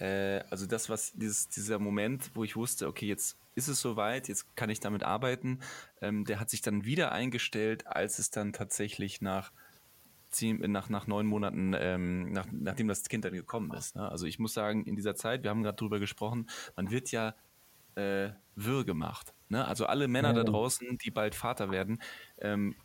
äh, also das, was dieses, dieser Moment, wo ich wusste, okay, jetzt ist es soweit, jetzt kann ich damit arbeiten, ähm, der hat sich dann wieder eingestellt, als es dann tatsächlich nach nach, nach neun Monaten, ähm, nach, nachdem das Kind dann gekommen ist. Ne? Also ich muss sagen, in dieser Zeit, wir haben gerade drüber gesprochen, man wird ja äh, wirr gemacht. Ne? Also alle Männer da draußen, die bald Vater werden, ähm,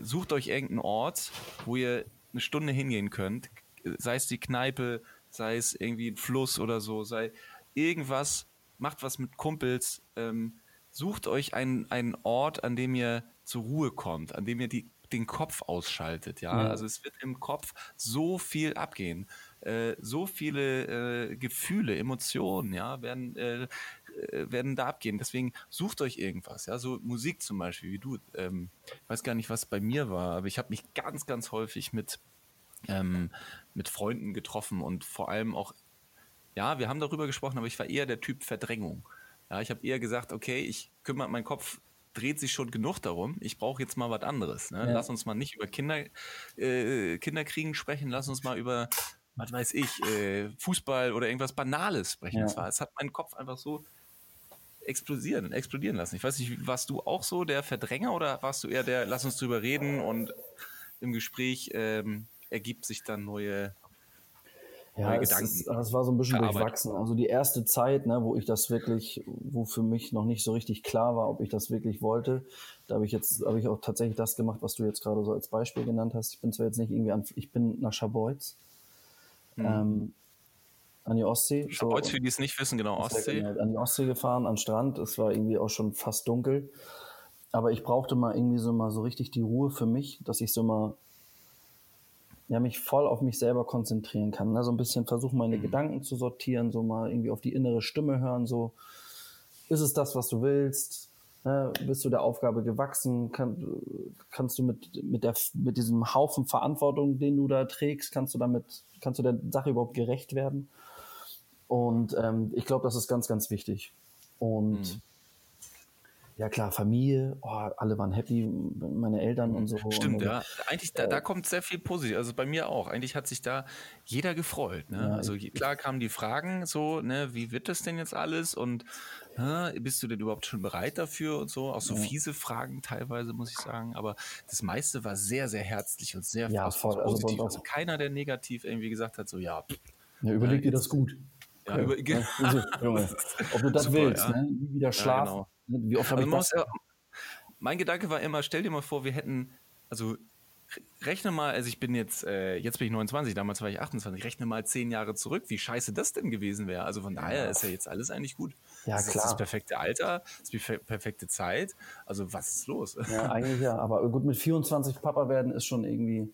sucht euch irgendeinen Ort, wo ihr eine Stunde hingehen könnt, sei es die Kneipe, sei es irgendwie ein Fluss oder so, sei irgendwas, macht was mit Kumpels, ähm, sucht euch einen, einen Ort, an dem ihr zur Ruhe kommt, an dem ihr die, den Kopf ausschaltet, ja? ja. Also es wird im Kopf so viel abgehen. Äh, so viele äh, Gefühle, Emotionen, ja, werden äh, äh, werden da abgehen. Deswegen sucht euch irgendwas, ja, so Musik zum Beispiel, wie du. Ähm, ich weiß gar nicht, was bei mir war, aber ich habe mich ganz, ganz häufig mit ähm, mit Freunden getroffen und vor allem auch, ja, wir haben darüber gesprochen, aber ich war eher der Typ Verdrängung. Ja, ich habe eher gesagt, okay, ich kümmere, mein Kopf dreht sich schon genug darum. Ich brauche jetzt mal was anderes. Ne? Ja. Lass uns mal nicht über Kinder, äh, Kinderkriegen sprechen. Lass uns mal über, was weiß ich, äh, Fußball oder irgendwas Banales sprechen. Ja. Es hat meinen Kopf einfach so explodieren, explodieren lassen. Ich weiß nicht, warst du auch so der Verdränger oder warst du eher der, lass uns drüber reden und im Gespräch ähm, ergibt sich dann neue, ja, neue es Gedanken? Ist, es war so ein bisschen durchwachsen. Also die erste Zeit, ne, wo ich das wirklich, wo für mich noch nicht so richtig klar war, ob ich das wirklich wollte, da habe ich jetzt, habe ich auch tatsächlich das gemacht, was du jetzt gerade so als Beispiel genannt hast. Ich bin zwar jetzt nicht irgendwie an, ich bin nach Scharbeutz. Hm. Ähm, an die Ostsee. So, Heute für die es nicht wissen, genau, Ostsee. Genau, an die Ostsee gefahren, an Strand. Es war irgendwie auch schon fast dunkel. Aber ich brauchte mal irgendwie so mal so richtig die Ruhe für mich, dass ich so mal ja, mich voll auf mich selber konzentrieren kann. Ne? So ein bisschen versuchen, meine mhm. Gedanken zu sortieren, so mal irgendwie auf die innere Stimme hören, so ist es das, was du willst? Ne? Bist du der Aufgabe gewachsen? Kann, kannst du mit, mit, der, mit diesem Haufen Verantwortung, den du da trägst, kannst du damit, kannst du der Sache überhaupt gerecht werden? Und ähm, ich glaube, das ist ganz, ganz wichtig. Und mhm. Ja klar, Familie, oh, alle waren happy, meine Eltern und so. Stimmt, und, ja. Eigentlich, da, da kommt sehr viel positiv. Also bei mir auch. Eigentlich hat sich da jeder gefreut. Ne? Ja, also klar kamen die Fragen so, ne, wie wird das denn jetzt alles? Und äh, bist du denn überhaupt schon bereit dafür und so? Auch so ja. fiese Fragen teilweise, muss ich sagen. Aber das meiste war sehr, sehr herzlich und sehr ja, voll, also positiv. Also, keiner, der negativ irgendwie gesagt hat, so, ja. Ja, überleg dir das gut. Ja, über, ja, also, Junge, ob du das Super, willst, ne? Nie wieder schlafen. Genau. Wie oft habe ich das? mein Gedanke war immer, stell dir mal vor, wir hätten, also rechne mal, also ich bin jetzt, äh, jetzt bin ich 29, damals war ich 28, rechne mal zehn Jahre zurück, wie scheiße das denn gewesen wäre. Also von daher ist ja jetzt alles eigentlich gut. Ja, das klar. ist das perfekte Alter, das ist die perfekte Zeit. Also was ist los? Ja, eigentlich ja, aber gut, mit 24 Papa werden ist schon irgendwie.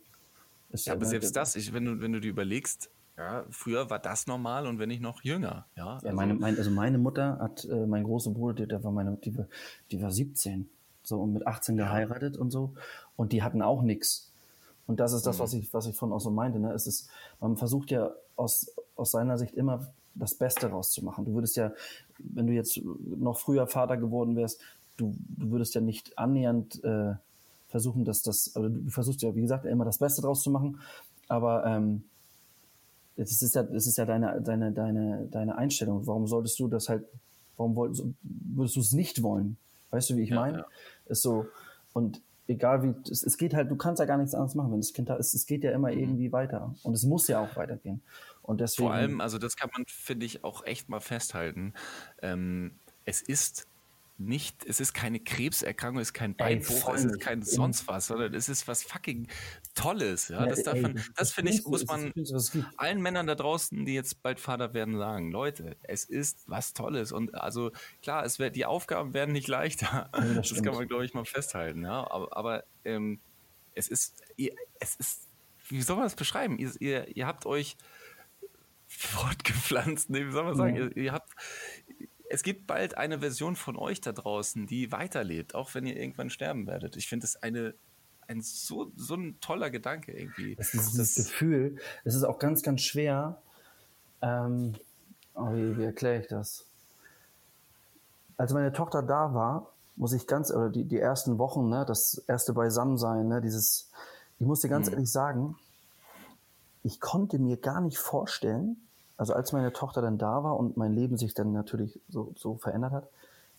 Ist ja, aber selbst das, ich, wenn, du, wenn du dir überlegst, ja, früher war das normal und wenn nicht noch jünger. Ja, also, ja meine, mein, also meine Mutter hat, äh, mein großer Bruder, der war meine, die, war, die war 17, so und mit 18 geheiratet und so und die hatten auch nichts. Und das ist das, mhm. was ich, was ich von auch so meinte. Ne? Es ist, man versucht ja aus, aus seiner Sicht immer das Beste rauszumachen. Du würdest ja, wenn du jetzt noch früher Vater geworden wärst, du, du würdest ja nicht annähernd äh, versuchen, dass das, also du versuchst ja, wie gesagt, immer das Beste draus zu machen, aber ähm, das ist ja, das ist ja deine, deine, deine, deine Einstellung. Warum solltest du das halt, warum wolltest, würdest du es nicht wollen? Weißt du, wie ich ja, meine? Ja. Ist so, und egal wie, es, es, geht halt, du kannst ja gar nichts anderes machen, wenn das Kind da ist. Es geht ja immer mhm. irgendwie weiter. Und es muss ja auch weitergehen. Und deswegen. Vor allem, also das kann man, finde ich, auch echt mal festhalten. Ähm, es ist nicht, es ist keine Krebserkrankung, es ist kein Beinbruch, es ist kein sonst was, sondern es ist was fucking Tolles. Ja, das, darf man, das finde ich, muss man allen Männern da draußen, die jetzt bald Vater werden, sagen. Leute, es ist was Tolles. Und also klar, es wird, die Aufgaben werden nicht leichter. Ja, das, das, kann man, glaube ich, mal festhalten. Ja, aber, aber ähm, es ist, es ist, wie soll man das beschreiben? Ihr, ihr, ihr habt euch fortgepflanzt, nee, wie soll man sagen? Ja. Ihr, ihr habt, es gibt bald eine Version von euch da draußen, die weiterlebt, auch wenn ihr irgendwann sterben werdet. Ich finde das eine, ein so, so ein toller Gedanke irgendwie. Das ist das, Gefühl, es ist auch ganz, ganz schwer. Ähm, oh, wie, wie erkläre ich das? Als meine Tochter da war, muss ich ganz, oder die, die ersten Wochen, ne, das erste Beisammensein, ne, dieses, ich muss dir ganz mhm. ehrlich sagen, ich konnte mir gar nicht vorstellen, also als meine Tochter dann da war und mein Leben sich dann natürlich so, so verändert hat,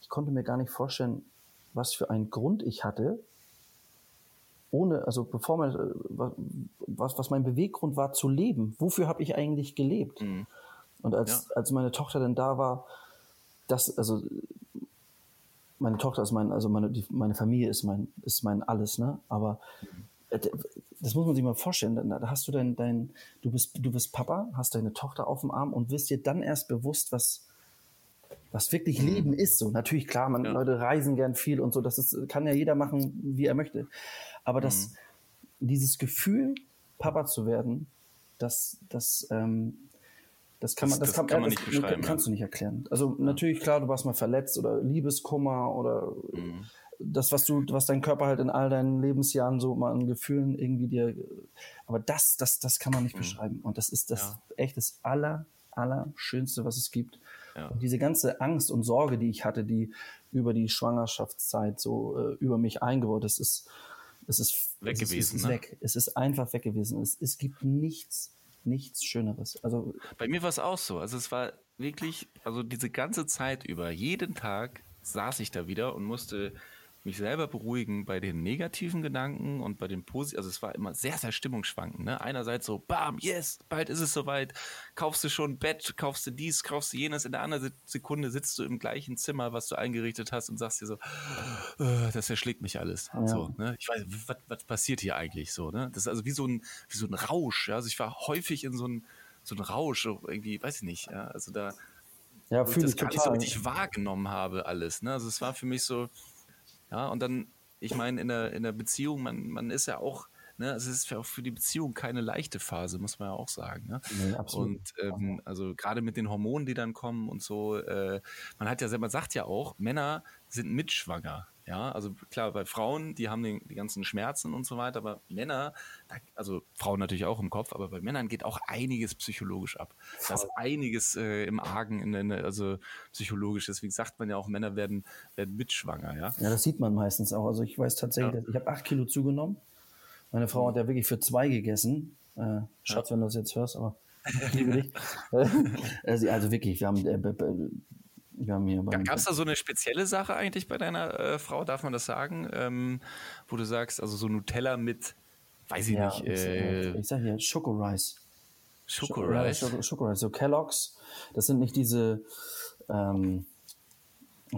ich konnte mir gar nicht vorstellen, was für einen Grund ich hatte, ohne, also bevor man, was, was mein Beweggrund war zu leben. Wofür habe ich eigentlich gelebt? Mhm. Und als, ja. als meine Tochter dann da war, das, also meine Tochter ist mein, also meine, die, meine Familie ist mein, ist mein alles, ne? Aber mhm. Äh, das muss man sich mal vorstellen. Da hast du dein, dein, du bist, du bist Papa, hast deine Tochter auf dem Arm und wirst dir dann erst bewusst, was, was wirklich mhm. Leben ist. So natürlich klar, man, ja. Leute reisen gern viel und so. Das ist, kann ja jeder machen, wie er möchte. Aber das, mhm. dieses Gefühl, Papa zu werden, das, das, ähm, das kann man, das, das kann, kann, man nicht beschreiben. Kannst ja. du nicht erklären. Also ja. natürlich klar, du warst mal verletzt oder Liebeskummer oder mhm das, was du, was dein Körper halt in all deinen Lebensjahren so mal an Gefühlen irgendwie dir, aber das, das, das kann man nicht mhm. beschreiben. Und das ist das ja. echt das aller, aller Schönste, was es gibt. Ja. Und diese ganze Angst und Sorge, die ich hatte, die über die Schwangerschaftszeit so äh, über mich eingebaut ist, ist, es ist weg gewesen. Es ist, ne? weg. Es ist einfach weg gewesen. Es, es gibt nichts, nichts Schöneres. Also bei mir war es auch so. Also es war wirklich, also diese ganze Zeit über, jeden Tag saß ich da wieder und musste mich selber beruhigen bei den negativen Gedanken und bei den positiven. Also es war immer sehr, sehr stimmungsschwankend. Ne? Einerseits so, bam, yes, bald ist es soweit. Kaufst du schon ein Bett, kaufst du dies, kaufst du jenes. In der anderen Sekunde sitzt du im gleichen Zimmer, was du eingerichtet hast und sagst dir so, äh, das erschlägt mich alles. Ja. So, ne? Ich weiß, was, was passiert hier eigentlich so? Ne? Das ist also wie so ein, wie so ein Rausch. Ja? Also ich war häufig in so einem so ein Rausch, irgendwie, weiß ich nicht. Ja? Also da, ja, ich das gar nicht so richtig wahrgenommen habe alles. Ne? Also es war für mich so, ja, und dann, ich meine, in der, in der Beziehung, man, man ist ja auch, ne, es ist auch für die Beziehung keine leichte Phase, muss man ja auch sagen. Ne? Nee. Und ähm, also gerade mit den Hormonen, die dann kommen und so, äh, man hat ja, man sagt ja auch, Männer sind mitschwanger. Ja, also klar, bei Frauen, die haben den, die ganzen Schmerzen und so weiter, aber Männer, also Frauen natürlich auch im Kopf, aber bei Männern geht auch einiges psychologisch ab. Da ist einiges äh, im Argen, in, in, also psychologisch. Deswegen sagt man ja auch, Männer werden, werden mitschwanger, ja. Ja, das sieht man meistens auch. Also ich weiß tatsächlich, ja. ich habe acht Kilo zugenommen. Meine Frau hat ja wirklich für zwei gegessen. Äh, Schatz, ja. wenn du das jetzt hörst, aber liebe dich. also, also wirklich, wir haben äh, Gab es da so eine spezielle Sache eigentlich bei deiner äh, Frau, darf man das sagen? Ähm, wo du sagst, also so Nutella mit, weiß ich ja, nicht. Äh, ich sag hier Schoko Rice. Schoko Rice? Schoko Rice, so Kellogg's. Das sind nicht diese, ähm,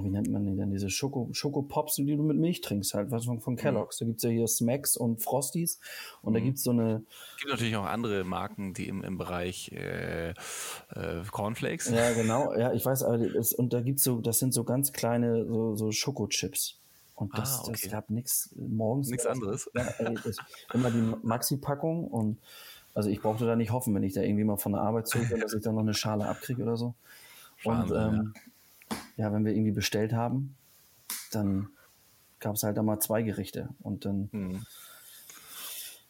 wie nennt man die denn, diese Schoko, Schokopops, die du mit Milch trinkst halt, was von, von mhm. Kellogg's. Da gibt es ja hier Smacks und Frosties und mhm. da gibt es so eine... Es gibt natürlich auch andere Marken, die im, im Bereich äh, äh, Cornflakes. Ja, genau, ja, ich weiß, aber das, und da gibt's so, das sind so ganz kleine so, so Schokochips. Und das, ah, okay. das gab nichts morgens. Nichts anderes. Ja, ey, immer die Maxi-Packung und also ich brauchte da nicht hoffen, wenn ich da irgendwie mal von der Arbeit zurück bin, dass ich da noch eine Schale abkriege oder so. Wahnsinn, und ähm, ja ja, wenn wir irgendwie bestellt haben, dann gab es halt einmal zwei Gerichte und dann mhm.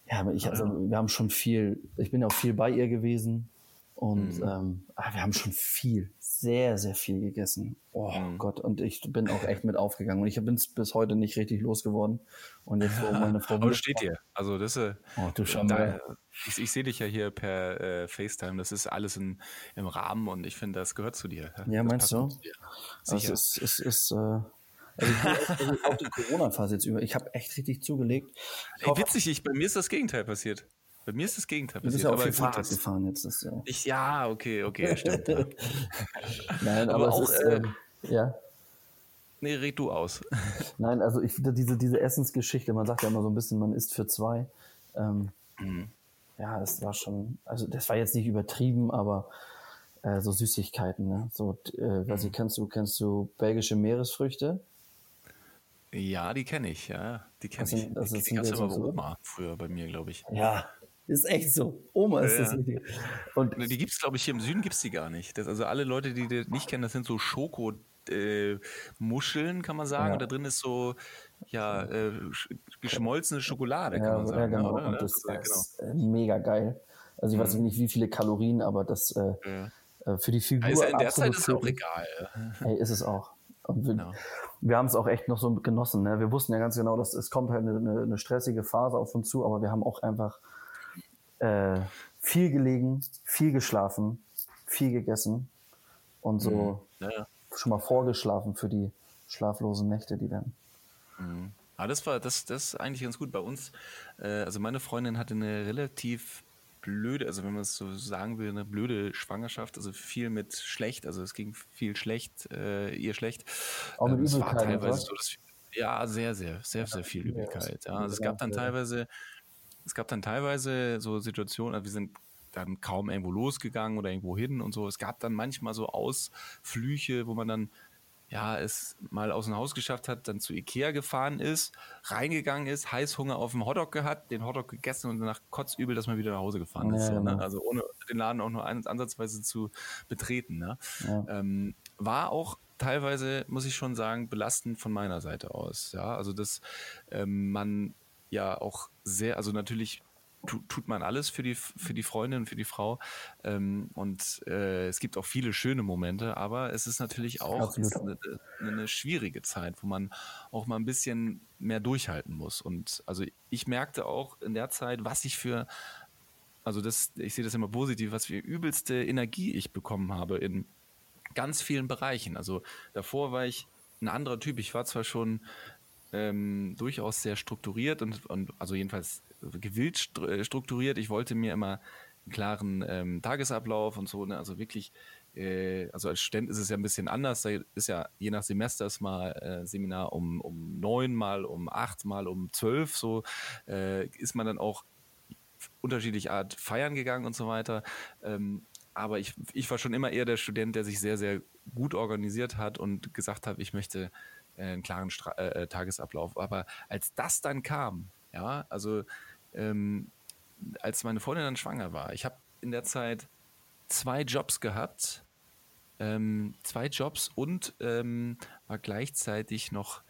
ja, ich, also wir haben schon viel, ich bin auch viel bei ihr gewesen und mhm. ähm, ah, wir haben schon viel, sehr, sehr viel gegessen. Oh mhm. Gott, und ich bin auch echt mit aufgegangen und ich bin bis heute nicht richtig losgeworden. Und jetzt, wo meine Frau. Aber steht dir. Also, das ist. Oh, du schon da, ich, ich sehe dich ja hier per äh, FaceTime. Das ist alles in, im Rahmen und ich finde, das gehört zu dir. Ja, meinst du? Also, es ist, es ist äh, Also ich also auch die Corona-Phase jetzt über. Ich habe echt richtig zugelegt. Ey, witzig, ich, bei mir ist das Gegenteil passiert. Bei mir ist das Gegenteil passiert. Du bist ja auch viel Fahrrad gefahren jetzt. Das, ja. Ich, ja, okay, okay, stimmt. Ja. Nein, aber, aber auch, ist, äh, ähm, ja. Nee, red du aus. Nein, also ich finde diese, diese Essensgeschichte, man sagt ja immer so ein bisschen, man isst für zwei. Ähm, mhm. Ja, das war schon, also das war jetzt nicht übertrieben, aber äh, so Süßigkeiten, ne? So, äh, mhm. kennst du, kennst du belgische Meeresfrüchte? Ja, die kenne ich, ja. Die kenne ich. Das die, die gab es aber bei Oma früher bei mir, glaube ich. Ja, ist echt so. Oma ist ja. das Richtige. Und die gibt es, glaube ich, hier im Süden gibt es die gar nicht. Das, also alle Leute, die die nicht kennen, das sind so Schoko- äh, Muscheln, kann man sagen. Ja. Und da drin ist so ja, äh, geschmolzene Schokolade, kann ja, man sagen. Ja, genau. Oder? Und das, das ist genau. Mega geil. Also ich weiß mhm. nicht, wie viele Kalorien, aber das äh, äh, für die Figur. Also in der Zeit ist es auch egal. Hey, ist es auch. Und wir, genau. wir haben es auch echt noch so genossen. Ne? Wir wussten ja ganz genau, dass es kommt halt eine, eine, eine stressige Phase auf uns zu, aber wir haben auch einfach äh, viel gelegen, viel geschlafen, viel gegessen und so mhm. ja. schon mal vorgeschlafen für die schlaflosen Nächte, die dann. Mhm. Ah, das war das, das ist eigentlich ganz gut. Bei uns, äh, also meine Freundin hatte eine relativ blöde, also wenn man es so sagen will, eine blöde Schwangerschaft, also viel mit schlecht, also es ging viel schlecht, äh, ihr schlecht. Auch mit ähm, Übelkeit, war teilweise so, dass, ja, sehr, sehr, sehr, sehr viel Übelkeit. Ja. Also es gab dann teilweise, es gab dann teilweise so Situationen, also wir sind dann kaum irgendwo losgegangen oder irgendwo hin und so. Es gab dann manchmal so Ausflüche, wo man dann ja, es mal aus dem Haus geschafft hat, dann zu Ikea gefahren ist, reingegangen ist, Heißhunger auf dem Hotdog gehabt, den Hotdog gegessen und danach kotzübel, dass man wieder nach Hause gefahren ist. Ja, so, ne? Genau. Also ohne den Laden auch nur ansatzweise zu betreten. Ne? Ja. Ähm, war auch teilweise, muss ich schon sagen, belastend von meiner Seite aus. Ja, also dass ähm, man ja auch sehr, also natürlich tut man alles für die, für die Freundin, für die Frau. Ähm, und äh, es gibt auch viele schöne Momente, aber es ist natürlich auch ist eine, eine, schwierige Zeit, wo man auch mal ein bisschen mehr durchhalten muss. Und also ich merkte auch in der Zeit, was ich für, also das, ich sehe das immer positiv, was für übelste Energie ich bekommen habe in ganz vielen Bereichen. Also davor war ich ein anderer Typ. Ich war zwar schon ähm, durchaus sehr strukturiert und, und also jedenfalls gewillt äh, strukturiert. Ich wollte mir immer einen klaren ähm, Tagesablauf und so, ne? also wirklich, äh, also als Student ist es ja ein bisschen anders. Da ist ja je nach Semester ist mal äh, Seminar um, um neun, mal um acht, mal um zwölf, so äh, ist man dann auch unterschiedlich Art feiern gegangen und so weiter. Ähm, aber ich, ich war schon immer eher der Student, der sich sehr, sehr gut organisiert hat und gesagt hat, ich möchte einen klaren Stra äh, Tagesablauf. Aber als das dann kam, ja, also ähm, als meine Freundin dann schwanger war, ich habe in der Zeit zwei Jobs gehabt, ähm, zwei Jobs und ähm, war gleichzeitig noch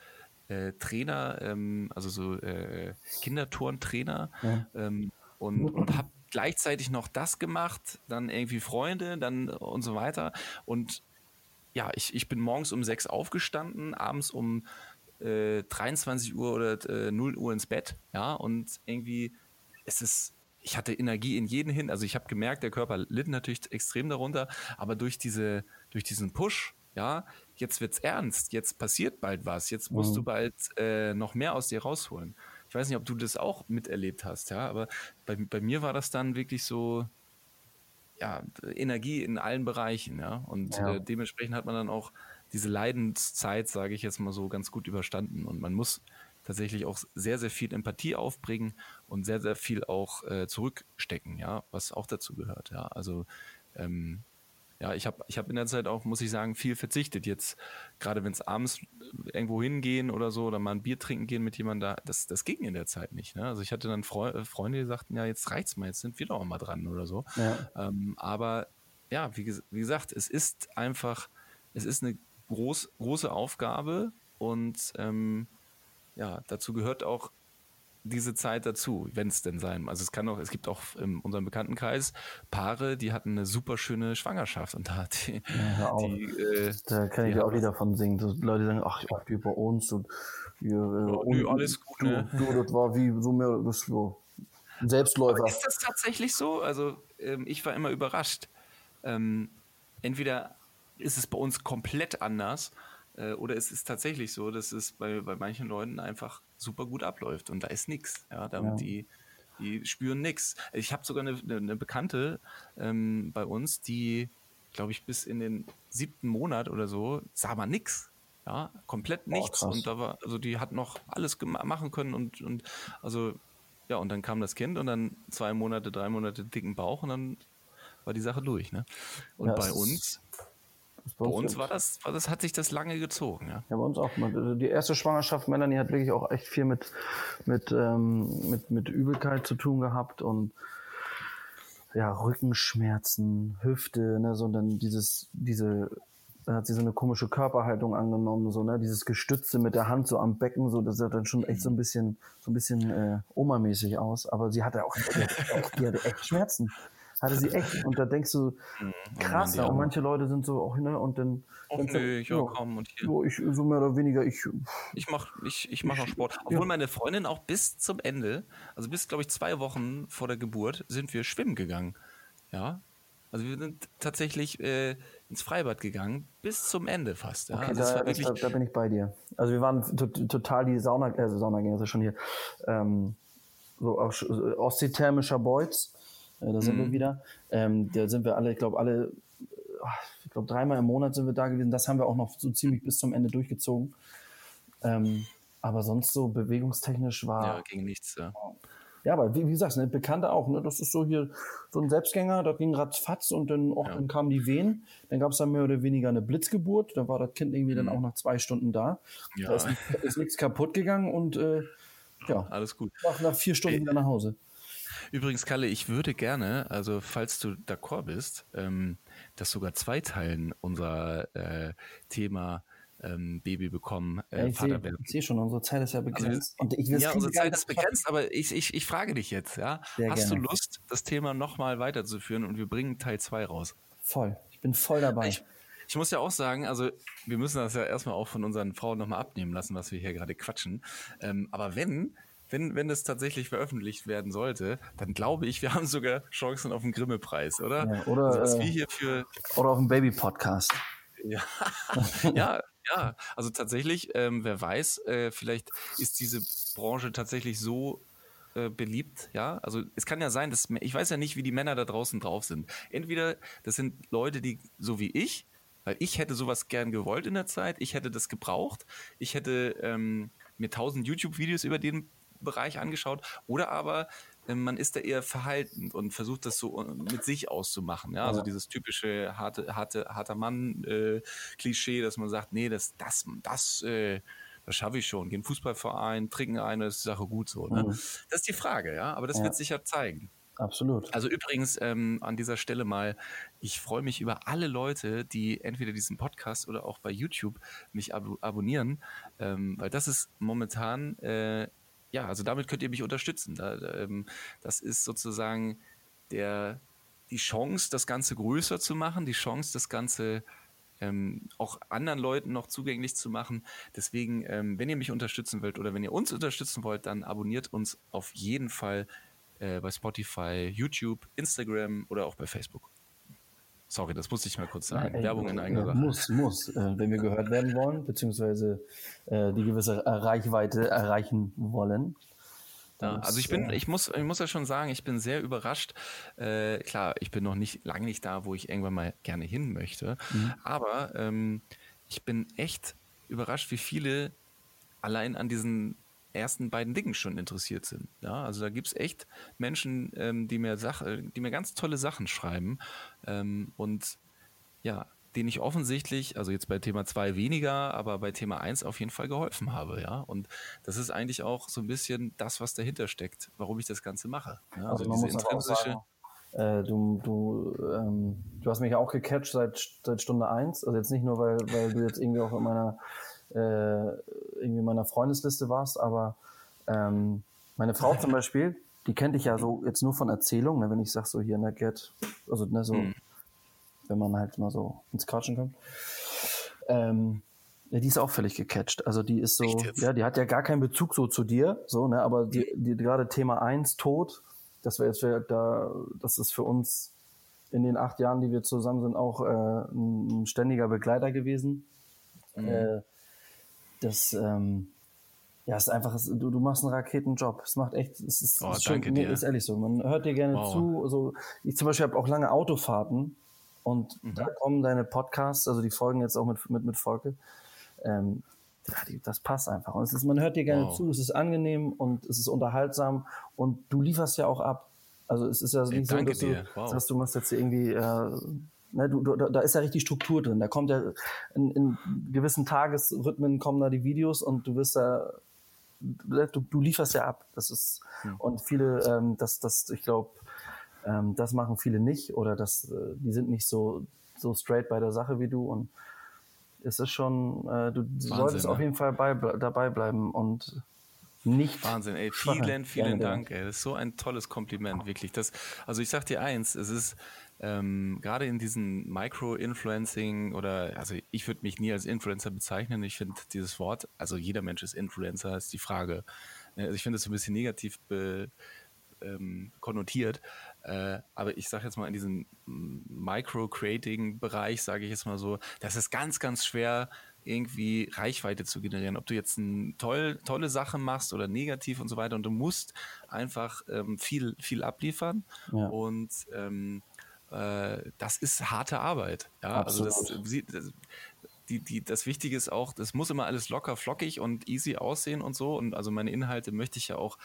äh, Trainer, ähm, also so äh, Kinderturntrainer ja. ähm, und, und habe gleichzeitig noch das gemacht, dann irgendwie Freunde, dann und so weiter. Und ja, ich, ich bin morgens um sechs aufgestanden, abends um äh, 23 Uhr oder äh, 0 Uhr ins Bett, ja, und irgendwie ist es, ich hatte Energie in jeden hin, also ich habe gemerkt, der Körper litt natürlich extrem darunter, aber durch diese, durch diesen Push, ja, jetzt wird's ernst, jetzt passiert bald was, jetzt musst mhm. du bald äh, noch mehr aus dir rausholen. Ich weiß nicht, ob du das auch miterlebt hast, ja, aber bei, bei mir war das dann wirklich so, ja, Energie in allen Bereichen, ja, und ja. Äh, dementsprechend hat man dann auch diese Leidenszeit, sage ich jetzt mal so, ganz gut überstanden. Und man muss tatsächlich auch sehr, sehr viel Empathie aufbringen und sehr, sehr viel auch äh, zurückstecken, ja, was auch dazu gehört, ja. Also ähm, ja, ich habe ich hab in der Zeit auch, muss ich sagen, viel verzichtet. Jetzt, gerade wenn es abends irgendwo hingehen oder so oder mal ein Bier trinken gehen mit jemandem da, das, das ging in der Zeit nicht. Ne? Also ich hatte dann Freu äh, Freunde, die sagten, ja, jetzt reicht's mal, jetzt sind wir doch mal dran oder so. Ja. Ähm, aber ja, wie, wie gesagt, es ist einfach, es ist eine groß, große Aufgabe und ähm, ja, dazu gehört auch diese Zeit dazu, wenn es denn sein. Also es kann auch, es gibt auch in unserem Bekanntenkreis Paare, die hatten eine super schöne Schwangerschaft und da hat die, ja, die äh, da kann ich ja auch wieder von singen. So Leute sagen, ach, die bei uns und wir, ja, nö, alles gut. Du, ne? du, das war wie so mehr das so Selbstläufer. Aber ist das tatsächlich so? Also ähm, ich war immer überrascht. Ähm, entweder ist es bei uns komplett anders Äh, oder es ist tatsächlich so, dass es bei, bei manchen Leuten einfach super gut abläuft und da ist nichts. Ja, ja. die die spüren nichts. Ich habe sogar eine, eine Bekannte ähm, bei uns, die, glaube ich, bis in den siebten Monat oder so sah man nichts. Ja, komplett nichts. Oh, und da war, also die hat noch alles machen können und, und also, ja, und dann kam das Kind und dann zwei Monate, drei Monate dicken Bauch und dann war die Sache durch. Ne? Und ja, bei uns bei uns war das, war das, hat sich das lange gezogen, ja. Ja, bei uns auch. Also die erste Schwangerschaft Melanie hat wirklich auch echt viel mit, mit, ähm, mit, mit Übelkeit zu tun gehabt und ja, Rückenschmerzen, Hüfte, ne, so dann dieses, diese, dann hat sie so eine komische Körperhaltung angenommen, so, ne, dieses Gestütze mit der Hand so am Becken, so, das sah dann schon echt so ein bisschen, so ein bisschen äh, Oma-mäßig aus, aber sie hatte auch, die hatte echt, die hatte echt Schmerzen. Hatte sie echt. Und da denkst du, mhm. krass, und manche Leute sind so, auch, ne, und dann. Och nö, ja, komm, und hier. So, ich, so mehr oder weniger, ich. Ich mach, ich, ich mach auch Sport. Obwohl ja. meine Freundin auch bis zum Ende, also bis, glaube ich, zwei Wochen vor der Geburt, sind wir schwimmen gegangen. Ja. Also wir sind tatsächlich äh, ins Freibad gegangen, bis zum Ende fast. Ja. Okay, also da, wirklich, da, da, bin ich bei dir. Also wir waren total die Sauna, also Saunagänger, also schon hier, ähm, so aus, Ostseethermischer Beutz äh, da sind mhm. wir wieder. Ähm, da sind wir alle, ich glaube, alle, ich glaube, dreimal im Monat sind wir da gewesen. Das haben wir auch noch so ziemlich bis zum Ende durchgezogen. Ähm, aber sonst so bewegungstechnisch war. Ja, ging nichts, ja. Ja, aber wie, wie gesagt, eine Bekannte auch, ne? Das ist so hier so ein Selbstgänger, da ging ratzfatz und dann, auch, ja. dann kamen die Wehen. Dann gab es dann mehr oder weniger eine Blitzgeburt. Da war das Kind irgendwie mhm. dann auch nach zwei Stunden da. Ja. Da ist, ist nichts kaputt gegangen und äh, ja, alles gut. Nach, nach vier Stunden Ey. wieder nach Hause. Übrigens, Kalle, ich würde gerne, also falls du d'accord bist, ähm, das sogar zweiteilen, unser äh, Thema ähm, Baby bekommen, äh, ja, ich Vater. Ich sehe schon, unsere Zeit ist ja also begrenzt. Also, ich, ja, unsere Zeit ist begrenzt, aber ich, ich, ich frage dich jetzt, ja, Sehr hast gerne. du Lust, das Thema nochmal weiterzuführen und wir bringen Teil 2 raus? Voll, ich bin voll dabei. Ich, ich muss ja auch sagen, also wir müssen das ja erstmal auch von unseren Frauen nochmal abnehmen lassen, was wir hier gerade quatschen. Ähm, aber wenn, wenn, wenn es tatsächlich veröffentlicht werden sollte, dann glaube ich, wir haben sogar Chancen auf den Grimme-Preis, oder? Ja, oder, also, was wir hier für oder auf den Baby-Podcast. Ja, ja, ja. Also tatsächlich, ähm, wer weiß, äh, vielleicht ist diese Branche tatsächlich so äh, beliebt, ja. Also es kann ja sein, dass ich weiß ja nicht, wie die Männer da draußen drauf sind. Entweder das sind Leute, die so wie ich, weil ich hätte sowas gern gewollt in der Zeit, ich hätte das gebraucht, ich hätte ähm, mir tausend YouTube-Videos über den Bereich angeschaut oder aber äh, man ist da eher verhalten und versucht das so äh, mit sich auszumachen. Ja, also dieses typische harte, harte, harter Mann-Klischee, äh, dass man sagt, nee, das, das, das, äh, das schaffe ich schon. Gehen Fußballverein, trinken eine, ist die Sache gut so. Ne? Mhm. Das ist die Frage, ja, aber das ja. wird sich ja zeigen. Absolut. Also übrigens ähm, an dieser Stelle mal, ich freue mich über alle Leute, die entweder diesen Podcast oder auch bei YouTube mich ab abonnieren, ähm, weil das ist momentan äh, ja, also damit könnt ihr mich unterstützen. Da, ähm, das ist sozusagen der, die Chance, das Ganze größer zu machen, die Chance, das Ganze ähm, auch anderen Leuten noch zugänglich zu machen. Deswegen, ähm, wenn ihr mich unterstützen wollt oder wenn ihr uns unterstützen wollt, dann abonniert uns auf jeden Fall äh, bei Spotify, YouTube, Instagram oder auch bei Facebook. Sorry, das musste ich mal kurz sagen. Nein, Werbung in eigener Sache. Muss, muss. Äh, wenn wir gehört werden wollen, beziehungsweise äh, die gewisse Reichweite erreichen wollen. Ja, also ich bin, ich muss, ich muss ja schon sagen, ich bin sehr überrascht. Äh, klar, ich bin noch nicht lange nicht da, wo ich irgendwann mal gerne hin möchte. Mhm. Aber ähm, ich bin echt überrascht, wie viele allein an diesen ersten beiden Dingen schon interessiert sind. Ja, also da gibt es echt Menschen, ähm, die mir Sache, die mir ganz tolle Sachen schreiben ähm, und ja, denen ich offensichtlich, also jetzt bei Thema 2 weniger, aber bei Thema 1 auf jeden Fall geholfen habe, ja. Und das ist eigentlich auch so ein bisschen das, was dahinter steckt, warum ich das Ganze mache. Ja? Also, also diese intrinsische. Äh, du, du, ähm, du hast mich ja auch gecatcht seit, seit Stunde 1. Also jetzt nicht nur, weil, weil du jetzt irgendwie auch in meiner äh, irgendwie in meiner Freundesliste warst, aber ähm, meine Frau zum Beispiel, die kennt dich ja so jetzt nur von Erzählungen, ne, wenn ich sag so hier, ne, Get, also ne, so, mhm. wenn man halt mal so ins Quatschen kommt. Ähm, ja, die ist auch völlig gecatcht. Also die ist so, ja, die hat ja gar keinen Bezug so zu dir, so, ne, aber die, die gerade Thema 1, Tod, das wäre jetzt für, da, das ist für uns in den acht Jahren, die wir zusammen sind, auch äh, ein, ein ständiger Begleiter gewesen. Mhm. Äh, das, ähm, ja, ist einfach, du, du machst einen Raketenjob. Es macht echt, es ist, oh, ist schon, nee, ist ehrlich so. Man hört dir gerne wow. zu. Also, ich zum Beispiel habe auch lange Autofahrten und mhm. da kommen deine Podcasts, also die Folgen jetzt auch mit, mit, mit Volke. Ähm, das passt einfach. Und es ist, man hört dir gerne wow. zu, es ist angenehm und es ist unterhaltsam und du lieferst ja auch ab. Also es ist ja nicht so, dass du, wow. dass du machst jetzt irgendwie, äh, ne, du, du, da ist ja richtig Struktur drin. Da kommt ja in, in gewissen Tagesrhythmen kommen da die Videos und du wirst da, du, du lieferst ja ab. Das ist hm. und viele, ähm, das, das, ich glaube, ähm, das machen viele nicht oder das, äh, die sind nicht so so straight bei der Sache wie du und es ist schon, äh, du Wahnsinn, solltest ne? auf jeden Fall bei, dabei bleiben und nicht. Wahnsinn, ey. Vielen, vielen Dank, ey. Das ist so ein tolles Kompliment, wirklich. Das, also ich sag dir eins, es ist ähm, gerade in diesem Micro-Influencing oder, also ich würde mich nie als Influencer bezeichnen. Ich finde dieses Wort, also jeder Mensch ist Influencer, ist die Frage. Ne, also ich finde es so ein bisschen negativ be, ähm, konnotiert. Äh, aber ich sage jetzt mal in diesem Micro-Creating-Bereich, sage ich jetzt mal so, das ist ganz, ganz schwer, irgendwie Reichweite zu generieren. Ob du jetzt eine toll, tolle Sache machst oder negativ und so weiter. Und du musst einfach ähm, viel, viel abliefern. Ja. Und ähm, äh, das ist harte Arbeit. Ja, Absolut. also das, das, die, die, das Wichtige ist auch, das muss immer alles locker, flockig und easy aussehen und so. Und also meine Inhalte möchte ich ja auch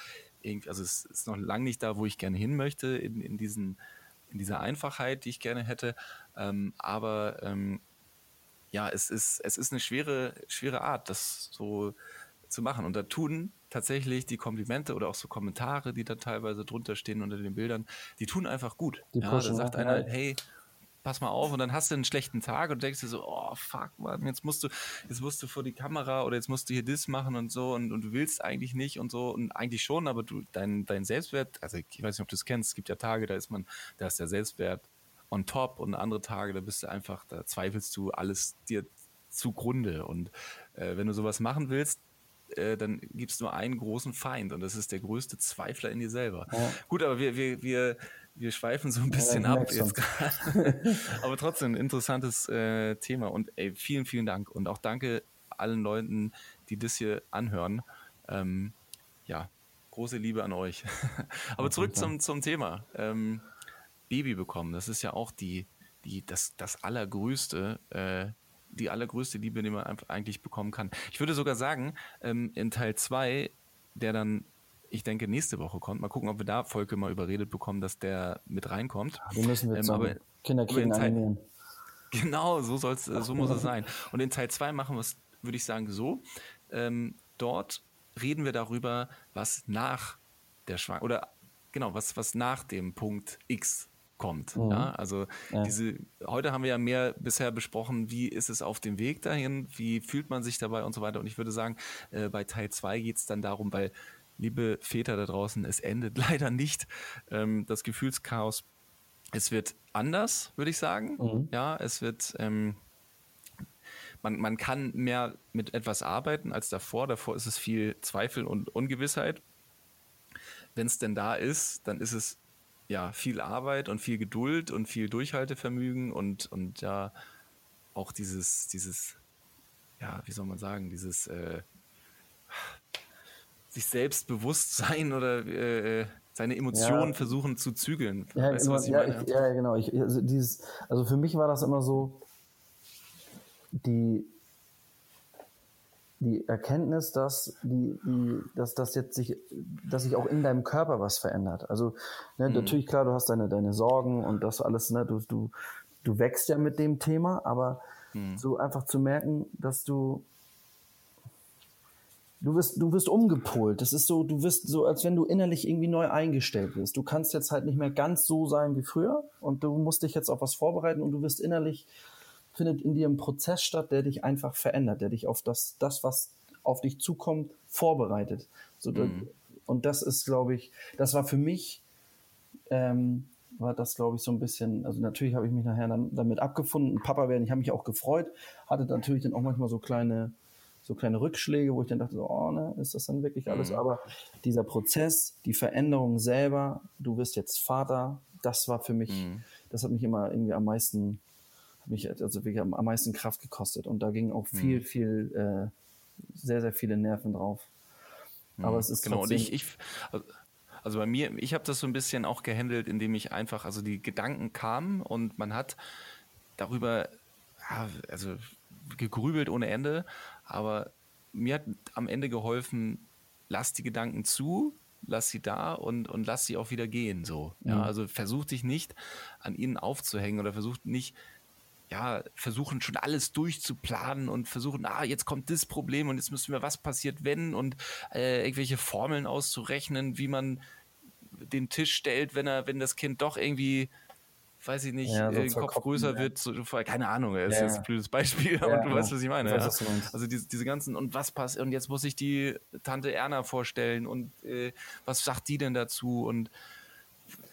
irgendwie, also es ist noch lange nicht da, wo ich gerne hin möchte, in, in, diesen, in dieser Einfachheit, die ich gerne hätte. Ähm, aber ähm, ja, es ist, es ist eine schwere, schwere Art, das so zu machen. Und da tun tatsächlich die Komplimente oder auch so Kommentare, die da teilweise drunter stehen unter den Bildern, die tun einfach gut. Die ja, da sagt einer, hey, pass mal auf und dann hast du einen schlechten Tag und denkst dir so, oh fuck, man, jetzt musst du, jetzt musst du vor die Kamera oder jetzt musst du hier das machen und so und, und du willst eigentlich nicht und so und eigentlich schon, aber du, dein, dein Selbstwert, also ich weiß nicht, ob du es kennst, es gibt ja Tage, da ist man, da ist der Selbstwert on top und andere Tage, da bist du einfach, da zweifelst du alles dir zugrunde und äh, wenn du sowas machen willst, äh, dann gibt es nur einen großen Feind und das ist der größte Zweifler in dir selber. Ja. Gut, aber wir, wir, wir wir schweifen so ein bisschen ja, ab jetzt gerade. Aber trotzdem ein interessantes äh, Thema. Und ey, vielen, vielen Dank. Und auch danke allen Leuten, die das hier anhören. Ähm, ja, große Liebe an euch. Aber zurück zum, zum Thema. Ähm, Baby bekommen, das ist ja auch die, die, das, das allergrößte, äh, die allergrößte Liebe, die man eigentlich bekommen kann. Ich würde sogar sagen, ähm, in Teil 2, der dann ich denke, nächste Woche kommt. Mal gucken, ob wir da Volke mal überredet bekommen, dass der mit reinkommt. Wir müssen jetzt ähm, aber, Kinderkriegen animieren. Genau, so soll's, so muss es sein. Und in Teil 2 machen wir es, würde ich sagen, so. Ähm, dort reden wir darüber, was nach der Schwangerschaft oder genau, was, was nach dem Punkt X kommt. Mhm. Ja, also ja. diese, heute haben wir ja mehr bisher besprochen, wie ist es auf dem Weg dahin, wie fühlt man sich dabei und so weiter. Und ich würde sagen, äh, bei Teil 2 geht es dann darum, weil liebe Väter da draußen, es endet leider nicht. Ähm, das Gefühlschaos, es wird anders, würde ich sagen. Mhm. Ja, es wird, ähm, man, man kann mehr mit etwas arbeiten als davor. Davor ist es viel Zweifel und Ungewissheit. Wenn es denn da ist, dann ist es ja viel Arbeit und viel Geduld und viel Durchhaltevermögen und, und ja auch dieses, dieses, ja, wie soll man sagen, dieses äh, sich selbst bewusst sein oder äh, seine Emotionen ja. versuchen zu zügeln. Ja, weißt du, was ich ja, meine? Ich, ja, genau. Ich, also, dieses, also für mich war das immer so, die, die Erkenntnis, dass die, die, dass das jetzt sich, dass sich auch in deinem Körper was verändert. Also ne, mhm. natürlich klar, du hast deine deine Sorgen und das alles, ne, du du du wächst ja mit dem Thema, aber mhm. so einfach zu merken, dass du Du wirst, du wirst umgepolt. Das ist so, du wirst so, als wenn du innerlich irgendwie neu eingestellt wirst. Du kannst jetzt halt nicht mehr ganz so sein wie früher und du musst dich jetzt auf was vorbereiten und du wirst innerlich, findet in dir ein Prozess statt, der dich einfach verändert, der dich auf das, das, was auf dich zukommt, vorbereitet. So, mhm. Und das ist, glaube ich, das war für mich, ähm, war das, glaube ich, so ein bisschen, also natürlich habe ich mich nachher dann, damit abgefunden, Papa werden, ich habe mich auch gefreut, hatte natürlich dann auch manchmal so kleine, so kleine Rückschläge, wo ich dann dachte, so, oh, ne, ist das dann wirklich alles? Mhm. Aber dieser Prozess, die Veränderung selber, du wirst jetzt Vater, das war für mich, mhm. das hat mich immer irgendwie am meisten, mich also wirklich am, am meisten Kraft gekostet. Und da ging auch viel, mhm. viel, äh, sehr, sehr viele Nerven drauf. Aber mhm. es ist genau. Und ich, ich, also bei mir, ich habe das so ein bisschen auch gehandelt, indem ich einfach, also die Gedanken kamen und man hat darüber, also gegrübelt ohne Ende, aber mir hat am Ende geholfen, lass die Gedanken zu, lass sie da und, und lass sie auch wieder gehen. So. Ja, mhm. also versuch dich nicht an ihnen aufzuhängen oder versuch nicht, ja, versuchen schon alles durchzuplanen und versuchen, ah, jetzt kommt das Problem und jetzt müssen wir, was passiert, wenn und äh, irgendwelche Formeln auszurechnen, wie man den Tisch stellt, wenn er, wenn das Kind doch irgendwie weiß ich nicht, ja, so äh, Kopf größer ja. wird, so, keine Ahnung, das ja, ist ein blödes Beispiel, aber du weißt, was ich meine. Weiß, also diese, diese ganzen, und was passt, und jetzt muss ich die Tante Erna vorstellen und äh, was sagt die denn dazu und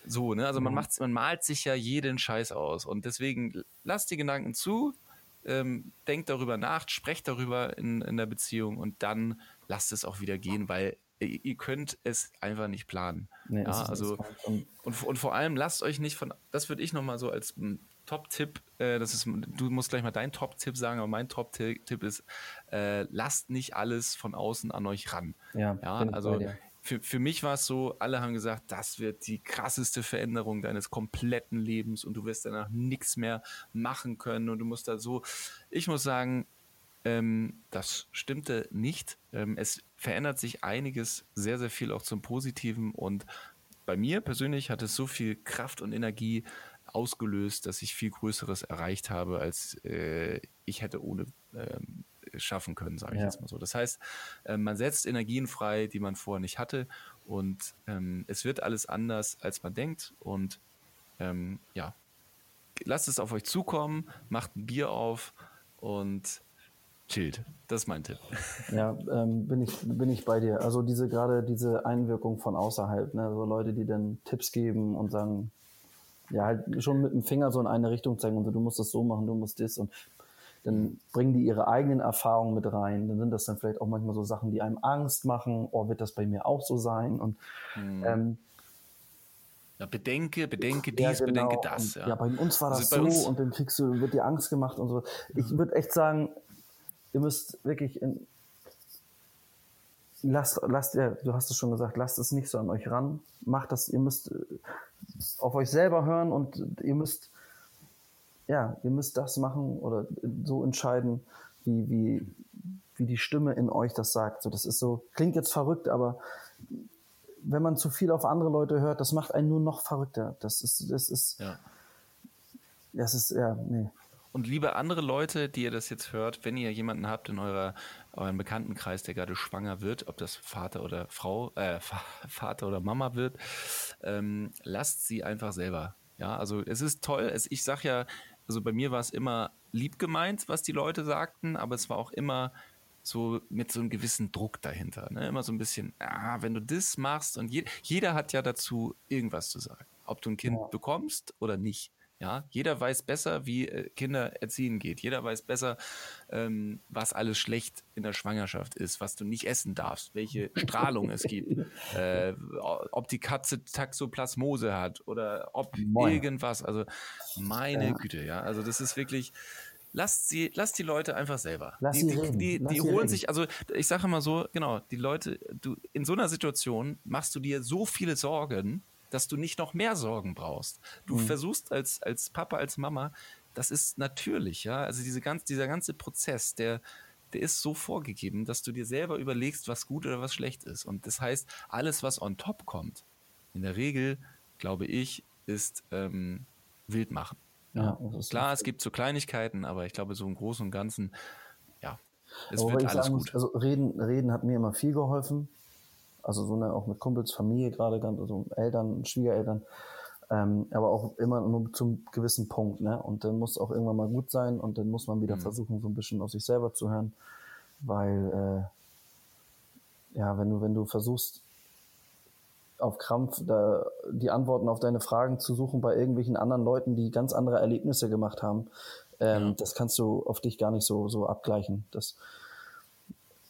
so, ne? Also man mhm. macht, man malt sich ja jeden Scheiß aus und deswegen lasst die Gedanken zu, ähm, denkt darüber nach, sprecht darüber in, in der Beziehung und dann lasst es auch wieder gehen, weil ihr könnt es einfach nicht planen. Nee, ja, also und, und, vor allem lasst euch nicht von, das würde ich nochmal so als hm, Top-Tipp, äh, das ist, du musst gleich mal deinen Top-Tipp sagen, aber mein Top-Tipp ist, äh, lasst nicht alles von außen an euch ran. Ja, ja also für, für mich war es so, alle haben gesagt, das wird die krasseste Veränderung deines kompletten Lebens und du wirst danach nichts mehr machen können und du musst da so, ich muss sagen, ähm, das stimmte nicht. Ähm, es verändert sich einiges sehr, sehr viel auch zum Positiven und bei mir persönlich hat es so viel Kraft und Energie ausgelöst, dass ich viel Größeres erreicht habe, als äh, ich hätte ohne ähm, schaffen können, sage ich ja. jetzt mal so. Das heißt, äh, man setzt Energien frei, die man vorher nicht hatte und ähm, es wird alles anders, als man denkt und ähm, ja, lasst es auf euch zukommen, macht ein Bier auf und chillt. Das ist mein Tipp. Ja, ähm, bin, ich, bin ich bei dir. Also diese gerade diese Einwirkung von außerhalb, ne? so Leute, die dann Tipps geben und sagen, ja, halt schon mit dem Finger so in eine Richtung zeigen und so, du musst das so machen, du musst das und dann bringen die ihre eigenen Erfahrungen mit rein. Dann sind das dann vielleicht auch manchmal so Sachen, die einem Angst machen. Oh, wird das bei mir auch so sein? Und mhm. ähm, ja, bedenke, bedenke dies, ja, genau. bedenke das. Ja. ja. bei uns war das also so und dann kriegst du, wird dir Angst gemacht und so. Ich würde echt sagen, ihr müsst wirklich in, lasst, lasst, ja, du hast es schon gesagt, lasst es nicht so an euch ran. Macht das, ihr müsst äh, auf euch selber hören und ihr müsst, ja, ihr müsst das machen oder so entscheiden, wie, wie, wie die Stimme in euch das sagt. So, das ist so, klingt jetzt verrückt, aber wenn man zu viel auf andere Leute hört, das macht einen nur noch verrückter. Das ist, das ist, ja. das ist, ja, nee. Und liebe andere Leute, die ihr das jetzt hört, wenn ihr jemanden habt in eurer, eurem Bekanntenkreis, der gerade schwanger wird, ob das Vater oder Frau, äh, Vater oder Mama wird, ähm, lasst sie einfach selber. Ja, also es ist toll. Es, ich sag ja, also bei mir war es immer lieb gemeint, was die Leute sagten, aber es war auch immer so mit so einem gewissen Druck dahinter. Ne? Immer so ein bisschen, ah, wenn du das machst und je, jeder hat ja dazu irgendwas zu sagen. Ob du ein Kind ja. bekommst oder nicht. Ja, jeder weiß besser, wie äh, Kinder erziehen geht. Jeder weiß besser, ähm, was alles schlecht in der Schwangerschaft ist, was du nicht essen darfst, welche Strahlung es gibt, äh, ob die Katze Taxoplasmose hat oder ob Moin. irgendwas. Also meine ja. Güte, ja. Also das ist wirklich. Lasst sie, lasst die Leute einfach selber. Lass die, die, reden. die, die holen reden. sich, also ich sage immer so, genau, die Leute, du in so einer Situation machst du dir so viele Sorgen, dass du nicht noch mehr Sorgen brauchst. Du mhm. versuchst als, als Papa, als Mama, das ist natürlich, ja. Also diese ganz, dieser ganze Prozess, der, der ist so vorgegeben, dass du dir selber überlegst, was gut oder was schlecht ist. Und das heißt, alles, was on top kommt, in der Regel, glaube ich, ist ähm, wild machen. Ja. Klar, es gibt so Kleinigkeiten, aber ich glaube, so im Großen und Ganzen, ja, es aber wird alles sagen, gut. Also reden, reden hat mir immer viel geholfen. Also so eine, auch mit Kumpels, Familie gerade, also Eltern, Schwiegereltern. Ähm, aber auch immer nur zum gewissen Punkt, ne? Und dann muss auch irgendwann mal gut sein und dann muss man wieder mhm. versuchen, so ein bisschen auf sich selber zu hören. Weil äh, ja, wenn du, wenn du versuchst, auf Krampf da, die Antworten auf deine Fragen zu suchen bei irgendwelchen anderen Leuten, die ganz andere Erlebnisse gemacht haben, ähm, ja. das kannst du auf dich gar nicht so, so abgleichen. Das,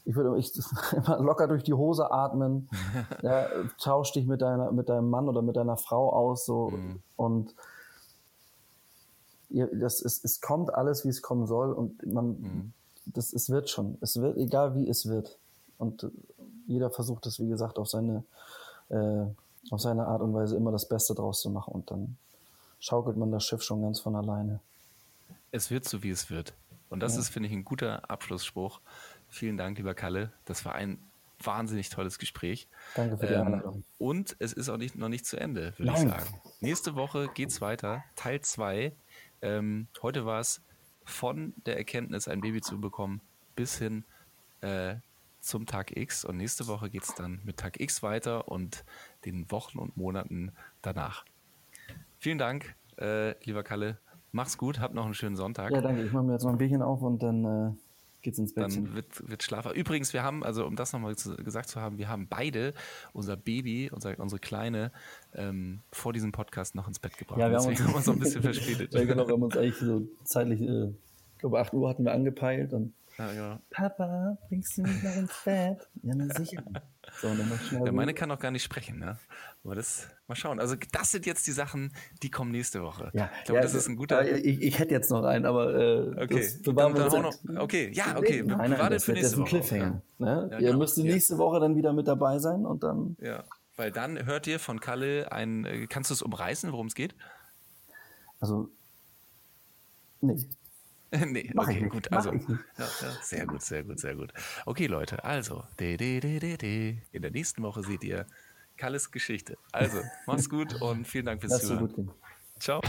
ich würde ich, immer locker durch die Hose atmen, ja, tausch dich mit deiner, mit deinem Mann oder mit deiner Frau aus, so, mhm. und ihr, das ist, es kommt alles, wie es kommen soll und man, mhm. das, es wird schon. Es wird, egal wie es wird. Und äh, jeder versucht es, wie gesagt, auf seine, äh, auf seine Art und Weise immer das Beste draus zu machen und dann schaukelt man das Schiff schon ganz von alleine. Es wird so, wie es wird. Und das ja. ist, finde ich, ein guter Abschlussspruch. Vielen Dank, lieber Kalle. Das war ein wahnsinnig tolles Gespräch. Danke für die ähm, Einladung. Und es ist auch nicht, noch nicht zu Ende, würde ich sagen. Nächste Woche geht es weiter, Teil 2. Ähm, heute war es von der Erkenntnis, ein Baby zu bekommen, bis hin äh, zum Tag X. Und nächste Woche geht es dann mit Tag X weiter und den Wochen und Monaten danach. Vielen Dank, äh, lieber Kalle. Mach's gut, hab noch einen schönen Sonntag. Ja, danke. Ich mache mir jetzt noch ein Bierchen auf und dann äh, geht's ins Bett. Dann wird, wird Schlaf. Übrigens, wir haben, also um das nochmal gesagt zu haben, wir haben beide unser Baby, unser, unsere Kleine, ähm, vor diesem Podcast noch ins Bett gebracht. Ja, wir haben uns, haben uns so ein bisschen verspätet. ja, genau, wir haben uns eigentlich so zeitlich, äh, ich glaube 8 Uhr hatten wir angepeilt und ja, ja. Papa, bringst du mich noch ins Bett? Ja, na sicher. So, dann noch schnell ja, meine kann auch gar nicht sprechen, ne? Aber das, mal schauen. Also, das sind jetzt die Sachen, die kommen nächste Woche. Ja, ich glaube, ja, das ist ein guter. Ich, ich, hätte jetzt noch einen, aber. Äh, okay, das dann, dann auch noch, okay, ja, okay. Nein, nein, das, wird, das ist ein Cliffhanger. Ne? Ja, ihr genau. müsst nächste Woche dann wieder mit dabei sein und dann. Ja, weil dann hört ihr von Kalle ein. Äh, kannst du es umreißen, worum es geht? Also. Nee. nee, Mach okay, gut. Also, ja, ja, sehr gut, sehr gut, sehr gut. Okay, Leute, also, de, de, de, in der nächsten Woche seht ihr Kalles Geschichte. Also, mach's gut und vielen Dank fürs Zuhören. Ciao.